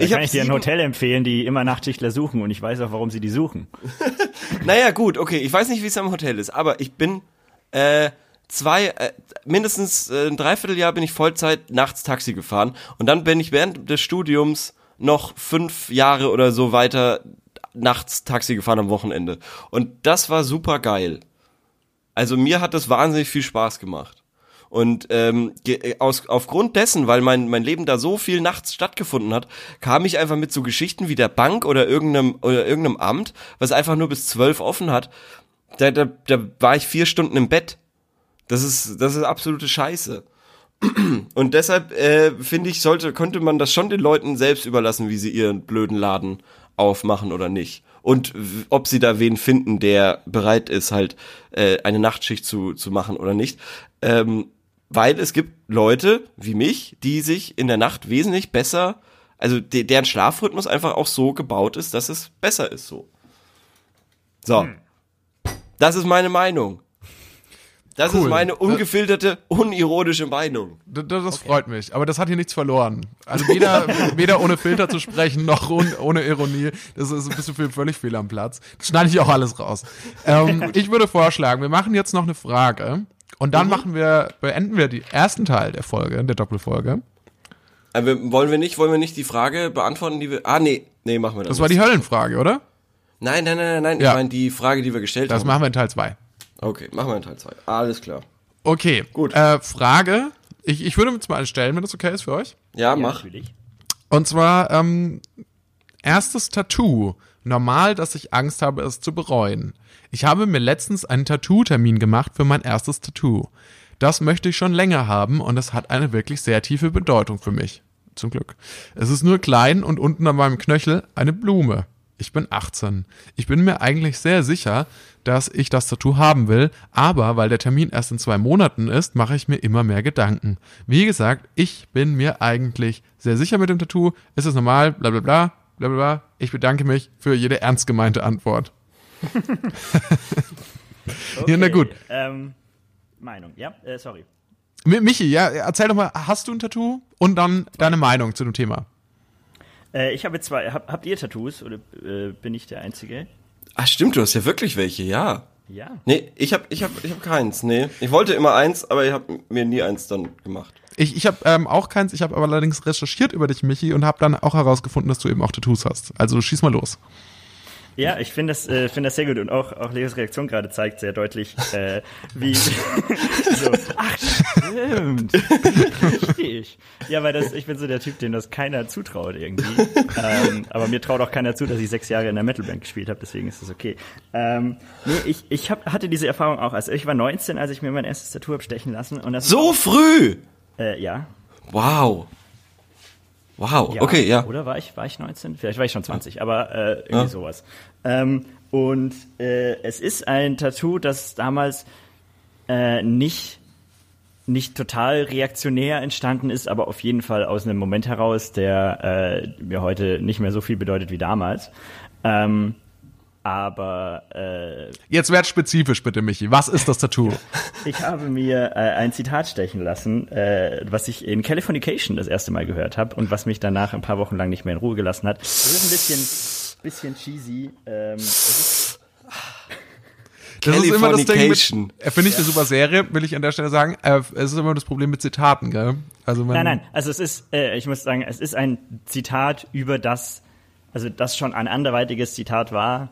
Da Ich kann ich dir ein Hotel empfehlen, die immer Nachtschichtler suchen und ich weiß auch, warum sie die suchen. Naja, gut, okay, ich weiß nicht, wie es am Hotel ist, aber ich bin äh, zwei, äh, mindestens äh, ein Dreivierteljahr bin ich Vollzeit nachts Taxi gefahren und dann bin ich während des Studiums noch fünf Jahre oder so weiter nachts Taxi gefahren am Wochenende. Und das war super geil. Also mir hat das wahnsinnig viel Spaß gemacht. Und ähm, ge- aus, aufgrund dessen, weil mein, mein Leben da so viel nachts stattgefunden hat, kam ich einfach mit so Geschichten wie der Bank oder irgendeinem, oder irgendeinem Amt, was einfach nur bis zwölf offen hat. Da, da, da war ich vier Stunden im Bett. Das ist, das ist absolute Scheiße. Und deshalb äh, finde ich, sollte, könnte man das schon den Leuten selbst überlassen, wie sie ihren blöden Laden aufmachen oder nicht. Und ob sie da wen finden, der bereit ist, halt äh, eine Nachtschicht zu, zu machen oder nicht. Ähm, weil es gibt Leute wie mich, die sich in der Nacht wesentlich besser, also de deren Schlafrhythmus einfach auch so gebaut ist, dass es besser ist so. So. Das ist meine Meinung. Das Cool. ist meine ungefilterte, unironische Meinung. D- d- Das freut mich, aber das hat hier nichts verloren. Also weder, weder ohne Filter zu sprechen, noch un, ohne Ironie. Das ist ein bisschen viel, völlig fehl am Platz. Das schneide ich auch alles raus. Ähm, ich würde vorschlagen, wir machen jetzt noch eine Frage und dann machen wir, beenden wir den ersten Teil der Folge, der Doppelfolge. Aber wollen wir nicht, wollen wir nicht die Frage beantworten, die wir. Ah, nee. Nee, machen wir das. Das war die Höllenfrage, oder? Nein, nein, nein, nein, nein. Ja. Ich meine die Frage, die wir gestellt Das haben. machen wir in Teil 2. Okay, machen wir in Teil 2. Alles klar. Okay. Gut. Äh, Frage. Ich, ich würde jetzt mal eine stellen, wenn das okay ist für euch. Ja, Ja, mach. natürlich. Und zwar, ähm, erstes Tattoo. Normal, dass ich Angst habe, es zu bereuen. Ich habe mir letztens einen Tattoo-Termin gemacht für mein erstes Tattoo. Das möchte ich schon länger haben und es hat eine wirklich sehr tiefe Bedeutung für mich. Zum Glück. Es ist nur klein und unten an meinem Knöchel eine Blume. Ich bin 18. Ich bin mir eigentlich sehr sicher, dass ich das Tattoo haben will, aber weil der Termin erst in zwei Monaten ist, mache ich mir immer mehr Gedanken. Wie gesagt, ich bin mir eigentlich sehr sicher mit dem Tattoo. Ist es normal? Bla bla bla. Bla bla bla. Ich bedanke mich für jede ernst gemeinte Antwort. Ja, na gut. Ähm, Meinung, ja, äh, sorry. Mi- Michi, ja, erzähl doch mal, hast du ein Tattoo? Und dann deine Meinung zu dem Thema. Äh, ich habe zwei. Hab, habt ihr Tattoos oder äh, bin ich der Einzige? Ach stimmt, du hast ja wirklich welche, ja. Ja. Nee, ich hab, ich hab, ich hab keins, nee. Ich wollte immer eins, aber ich hab mir nie eins dann gemacht. Ich, ich habe ähm, auch keins, ich habe aber allerdings recherchiert über dich, Michi, und habe dann auch herausgefunden, dass du eben auch Tattoos hast. Also schieß mal los. Ja, ich finde das, äh, finde das sehr gut und auch, auch Leos Reaktion gerade zeigt sehr deutlich, äh, wie so, ach stimmt, richtig. Ja, weil das, ich bin so der Typ, dem das keiner zutraut irgendwie. ähm, aber mir traut auch keiner zu, dass ich sechs Jahre in der Metalband gespielt habe, deswegen ist das okay. Ähm, nee, ich, ich hab, hatte diese Erfahrung auch. Also ich war 19, als ich mir mein erstes Tattoo hab stechen lassen und das So früh! äh, ja. Wow. Wow, Ja, okay, ja. Oder war ich, war ich 19? Vielleicht war ich schon 20, aber äh, irgendwie Ja. sowas. Ähm, und äh, es ist ein Tattoo, das damals äh, nicht nicht total reaktionär entstanden ist, aber auf jeden Fall aus einem Moment heraus, der äh, mir heute nicht mehr so viel bedeutet wie damals. Ähm, aber äh, Jetzt werd spezifisch bitte, Michi. Was ist das Tattoo? ich habe mir äh, ein Zitat stechen lassen, äh, was ich in Californication das erste Mal gehört habe und was mich danach ein paar Wochen lang nicht mehr in Ruhe gelassen hat. Das ist ein bisschen, bisschen cheesy. Ähm, es ist, Das ist immer das Ding Californication. mit, äh, finde ich eine super Serie, will ich an der Stelle sagen. Äh, es ist immer das Problem mit Zitaten, gell? Also man, nein, nein, also es ist, äh, ich muss sagen, es ist ein Zitat über das, also das schon ein anderweitiges Zitat war,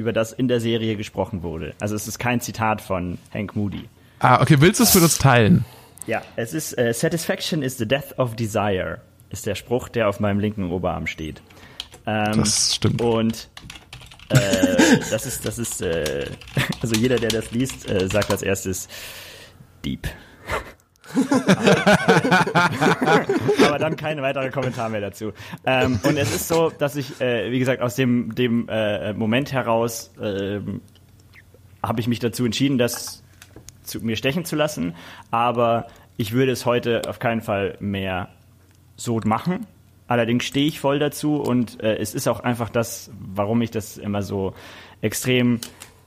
über das in der Serie gesprochen wurde. Also es ist kein Zitat von Hank Moody. Ah, okay, willst du es mit uns teilen? Ja, es ist äh, Satisfaction is the death of desire, ist der Spruch, der auf meinem linken Oberarm steht. Ähm, Das stimmt. Und äh, das ist, das ist, äh, also jeder, der das liest, äh, sagt als erstes Deep. Aber dann kein weiterer Kommentar mehr dazu. Ähm, und es ist so, dass ich, äh, wie gesagt, aus dem, dem äh, Moment heraus ähm, habe ich mich dazu entschieden, das zu, mir stechen zu lassen. Aber ich würde es heute auf keinen Fall mehr so machen. Allerdings stehe ich voll dazu und äh, es ist auch einfach das, warum ich das immer so extrem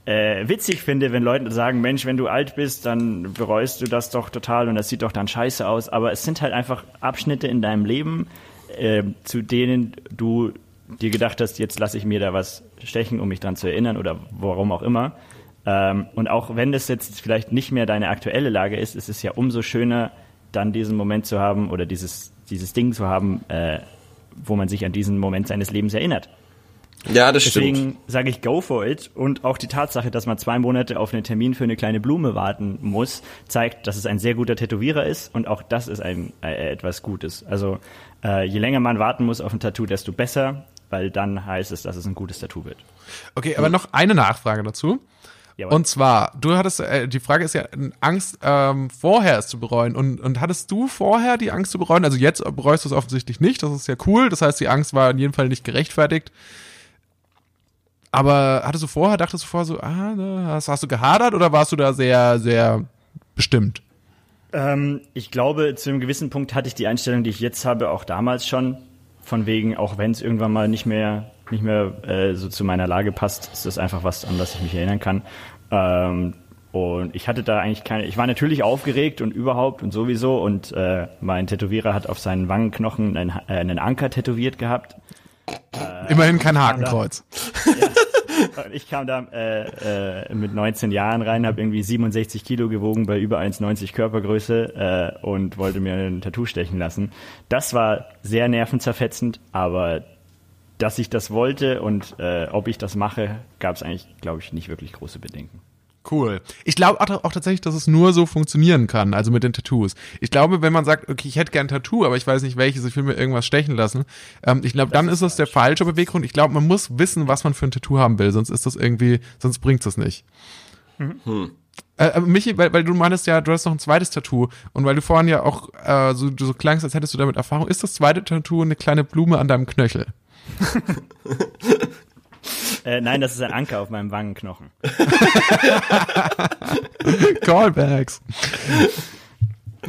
äh, witzig finde, wenn Leute sagen, Mensch, wenn du alt bist, dann bereust du das doch total und das sieht doch dann scheiße aus. Aber es sind halt einfach Abschnitte in deinem Leben, äh, zu denen du dir gedacht hast, jetzt lasse ich mir da was stechen, um mich dran zu erinnern oder warum auch immer. Ähm, und auch wenn das jetzt vielleicht nicht mehr deine aktuelle Lage ist, ist es ja umso schöner, dann diesen Moment zu haben oder dieses, dieses Ding zu haben, äh, wo man sich an diesen Moment seines Lebens erinnert. Ja, das stimmt. Deswegen sage ich go for it. Und auch die Tatsache, dass man zwei Monate auf einen Termin für eine kleine Blume warten muss, zeigt, dass es ein sehr guter Tätowierer ist. Und auch das ist ein äh, etwas Gutes. Also äh, je länger man warten muss auf ein Tattoo, desto besser, weil dann heißt es, dass es ein gutes Tattoo wird. Okay, aber noch eine Nachfrage dazu. Jawohl. Und zwar, du hattest, äh, die Frage ist ja, Angst ähm, vorher es zu bereuen. Und, und hattest du vorher die Angst zu bereuen? Also jetzt bereust du es offensichtlich nicht, das ist ja cool. Das heißt, die Angst war in jedem Fall nicht gerechtfertigt. Aber hattest du vorher, dachtest du vorher so, ah, ne, hast, hast du gehadert oder warst du da sehr, sehr bestimmt? Ähm, ich glaube, zu einem gewissen Punkt hatte ich die Einstellung, die ich jetzt habe, auch damals schon. Von wegen, auch wenn es irgendwann mal nicht mehr, nicht mehr äh, so zu meiner Lage passt, ist das einfach was, an das ich mich erinnern kann. Ähm, und ich hatte da eigentlich keine, ich war natürlich aufgeregt und überhaupt und sowieso und äh, mein Tätowierer hat auf seinen Wangenknochen einen, äh, einen Anker tätowiert gehabt. Immerhin kein Hakenkreuz. Ich kam da äh, äh, mit 19 Jahren rein, habe irgendwie 67 Kilo gewogen bei über 1,90 Körpergröße äh, und wollte mir ein Tattoo stechen lassen. Das war sehr nervenzerfetzend, aber dass ich das wollte und äh, ob ich das mache, gab es eigentlich, glaube ich, nicht wirklich große Bedenken. Cool. Ich glaube auch, auch, tatsächlich, dass es nur so funktionieren kann, also mit den Tattoos. Ich glaube, wenn man sagt, okay, ich hätte gern ein Tattoo, aber ich weiß nicht welches, ich will mir irgendwas stechen lassen, ähm, ich glaube, dann ist das der falsche Beweggrund. Ich glaube, man muss wissen, was man für ein Tattoo haben will, sonst ist das irgendwie, sonst bringt es nicht. Mhm. Äh, Michi, weil, weil du meinst ja, du hast noch ein zweites Tattoo und weil du vorhin ja auch äh, so, so klangst, als hättest du damit Erfahrung, ist das zweite Tattoo eine kleine Blume an deinem Knöchel? Äh, nein, das ist ein Anker auf meinem Wangenknochen. Callbacks.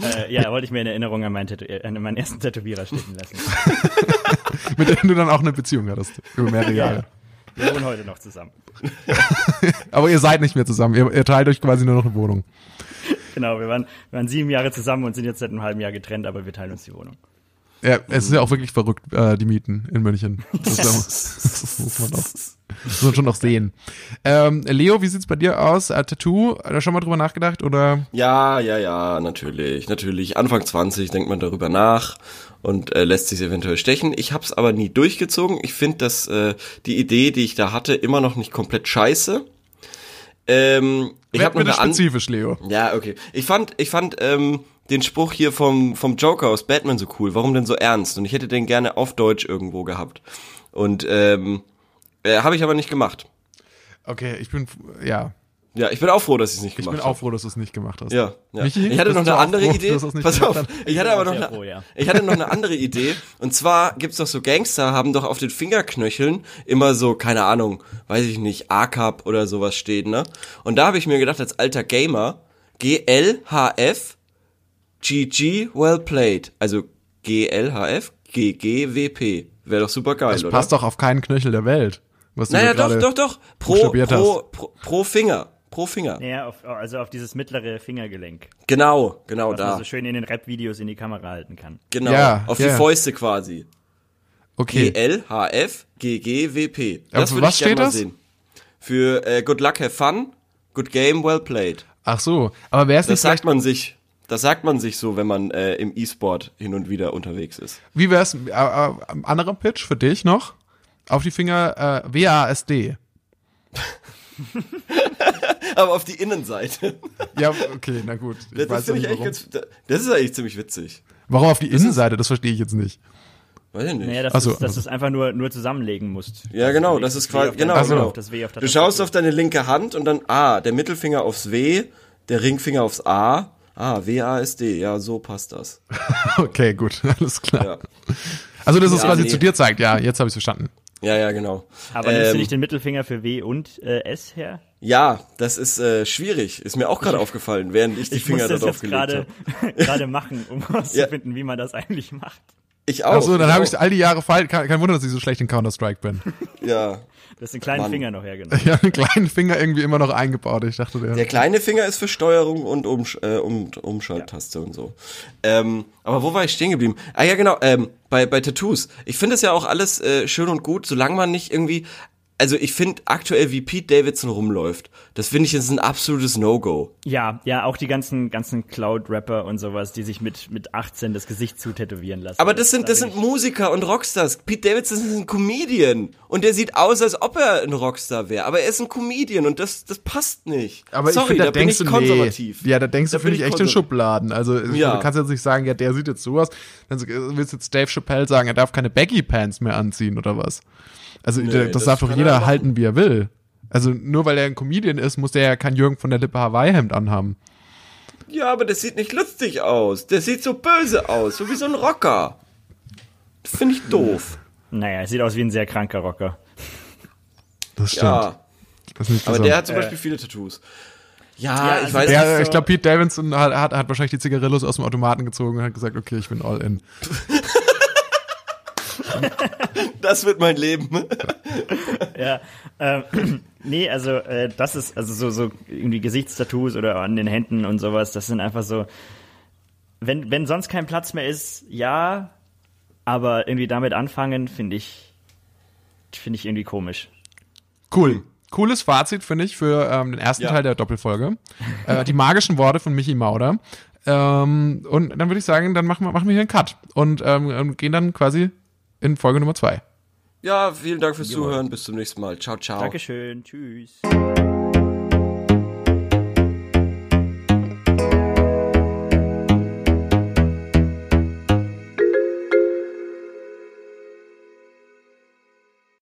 Äh, ja, wollte ich mir in Erinnerung an meinen, Tätow an meinen ersten Tätowierer stechen lassen. Mit dem du dann auch eine Beziehung hattest, über mehrere Jahre. Ja, wir wohnen heute noch zusammen. Aber ihr seid nicht mehr zusammen, ihr, ihr teilt euch quasi nur noch eine Wohnung. Genau, wir waren, wir waren sieben Jahre zusammen und sind jetzt seit einem halben Jahr getrennt, aber wir teilen uns die Wohnung. Ja, es ist ja auch wirklich verrückt, äh, die Mieten in München. Das, das muss man auch, muss man schon noch sehen. Ähm, Leo, wie sieht's bei dir aus? Äh, Tattoo, da schon mal drüber nachgedacht oder? Ja, ja, ja, natürlich, natürlich. Anfang 20 denkt man darüber nach und äh, lässt sich eventuell stechen. Ich habe es aber nie durchgezogen. Ich finde, dass äh, die Idee, die ich da hatte, immer noch nicht komplett scheiße. Ähm, ich habe noch eine spezifisch, Leo. Ja, okay. Ich fand, ich fand ähm, den Spruch hier vom, vom Joker aus Batman so cool. Warum denn so ernst? Und ich hätte den gerne auf Deutsch irgendwo gehabt. Und ähm, äh, habe ich aber nicht gemacht. Okay, ich bin, ja. Ja, ich bin auch froh, dass ich es nicht gemacht habe. Ich bin auch froh, dass du es nicht gemacht hast. Ja, ja. Michi, ich hatte noch eine andere froh, Idee. Pass auf, ich hatte aber noch eine, froh, ja. ich hatte noch eine andere Idee. Und zwar gibt's doch so Gangster, haben doch auf den Fingerknöcheln immer so, keine Ahnung, weiß ich nicht, A-Cup oder sowas stehen, ne? Und da habe ich mir gedacht, als alter Gamer, GLHF GG well played. Also GLHF, GGWP. Wäre doch super geil, das oder? passt doch auf keinen Knöchel der Welt. Was naja, doch, doch, doch. Pro, pro, pro, pro Finger. Pro Finger. Ja, auf, also auf dieses mittlere Fingergelenk. Genau, genau was da. Man so schön in den Rap-Videos in die Kamera halten kann. Genau, ja, auf ja. die Fäuste quasi. Okay. GLHF, GGWP. Das für würde was ich gerne steht mal das? sehen. Für äh, Good Luck, Have Fun, Good Game, Well Played. Ach so, aber wäre es Das nicht sagt man sich. Das sagt man sich so, wenn man äh, im E-Sport hin und wieder unterwegs ist. wie wäre es, äh, äh, anderer Pitch für dich noch? Auf die Finger äh, WASD. Aber auf die Innenseite. Ja, okay, na gut. Ich Das, das, ich nicht, ganz, das ist eigentlich ziemlich witzig. warum auf die Innenseite? Das verstehe ich jetzt nicht. Weiß ich nicht. Naja, das so, ist, dass also. du es einfach nur, nur zusammenlegen musst. Ja, Also genau, du legst das ist quasi- genau, genau. auf das W auf der Du schaust auf deine linke Hand und dann A, der Mittelfinger aufs W, der Ringfinger aufs A. Ah, W-A-S-D, ja, so passt das. Okay, gut, alles klar. Ja, Also, dass es Ja, quasi nee. zu dir zeigt. Ja, jetzt habe ich verstanden. ja, ja genau. Aber nimmst du Ähm, nicht den Mittelfinger für W und äh, S her? Ja, das ist äh, schwierig. Ist mir auch gerade aufgefallen, während ich die Ich Finger muss das darauf jetzt gelegt gerade habe. gerade machen, um herauszufinden, wie man das eigentlich macht. Ich auch. Ach so, dann habe ich all die Jahre falsch. Kein, kein Wunder, dass ich so schlecht in Counter-Strike bin. Ja. Das ist ein kleinen Mann. Finger noch hergenommen. Ich habe einen kleinen Finger irgendwie immer noch eingebaut. Ich dachte, der. Der kleine Finger ist für Steuerung und Umsch äh, um, Umschalttaste und so. Ähm, aber wo war ich stehen geblieben? Ah ja, genau, ähm, bei, bei Tattoos. Ich finde es ja auch alles äh, schön und gut, solange man nicht irgendwie. Also ich finde aktuell, wie Pete Davidson rumläuft, das finde ich ist ein absolutes No-Go. Ja, ja, auch die ganzen ganzen Cloud-Rapper und sowas, die sich mit mit 18 das Gesicht zutätowieren lassen. Aber das sind, das da sind Musiker und Rockstars. Pete Davidson ist ein Comedian. Und der sieht aus, als ob er ein Rockstar wäre. Aber er ist ein Comedian und das, das passt nicht. aber Sorry, ich finde, da, da bin denkst ich du, konservativ. Nee. Ja, da denkst Da du, finde ich, echt in Schubladen. Also, Ja. du kannst jetzt nicht sagen, ja, der sieht jetzt so aus. Dann willst jetzt Dave Chappelle sagen, er darf keine Baggy Pants mehr anziehen oder was. Also, Nee, das, das darf doch kann jeder er halten, wie er will. Also, nur weil er ein Comedian ist, muss der ja kein Jürgen von der Lippe Hawaii-Hemd anhaben. Ja, aber das sieht nicht lustig aus. Der sieht so böse aus, so wie so ein Rocker. Das finde ich doof. Naja, er sieht aus wie ein sehr kranker Rocker. Das stimmt. Ja, Das aber der hat zum Beispiel viele Tattoos. Ja, Ja, ich also weiß der- nicht. So- ich glaube, Pete Davidson hat, hat, hat wahrscheinlich die Zigarillos aus dem Automaten gezogen und hat gesagt, okay, ich bin all in. Das wird mein Leben. Ja, ähm, nee, also äh, das ist also so so irgendwie Gesichtstattoos oder an den Händen und sowas. Das sind einfach so, wenn wenn sonst kein Platz mehr ist, ja, aber irgendwie damit anfangen finde ich finde ich irgendwie komisch. Cool. Cooles Fazit, finde ich, für ähm, den ersten Ja. Teil der Doppelfolge. Äh, die magischen Worte von Michi Mauder. Ähm, und dann würde ich sagen, dann machen wir, machen wir hier einen Cut und ähm, gehen dann quasi in Folge Nummer zwei. ja, vielen Dank fürs Zuhören. Bis zum nächsten Mal. Ciao, ciao. Dankeschön. Tschüss.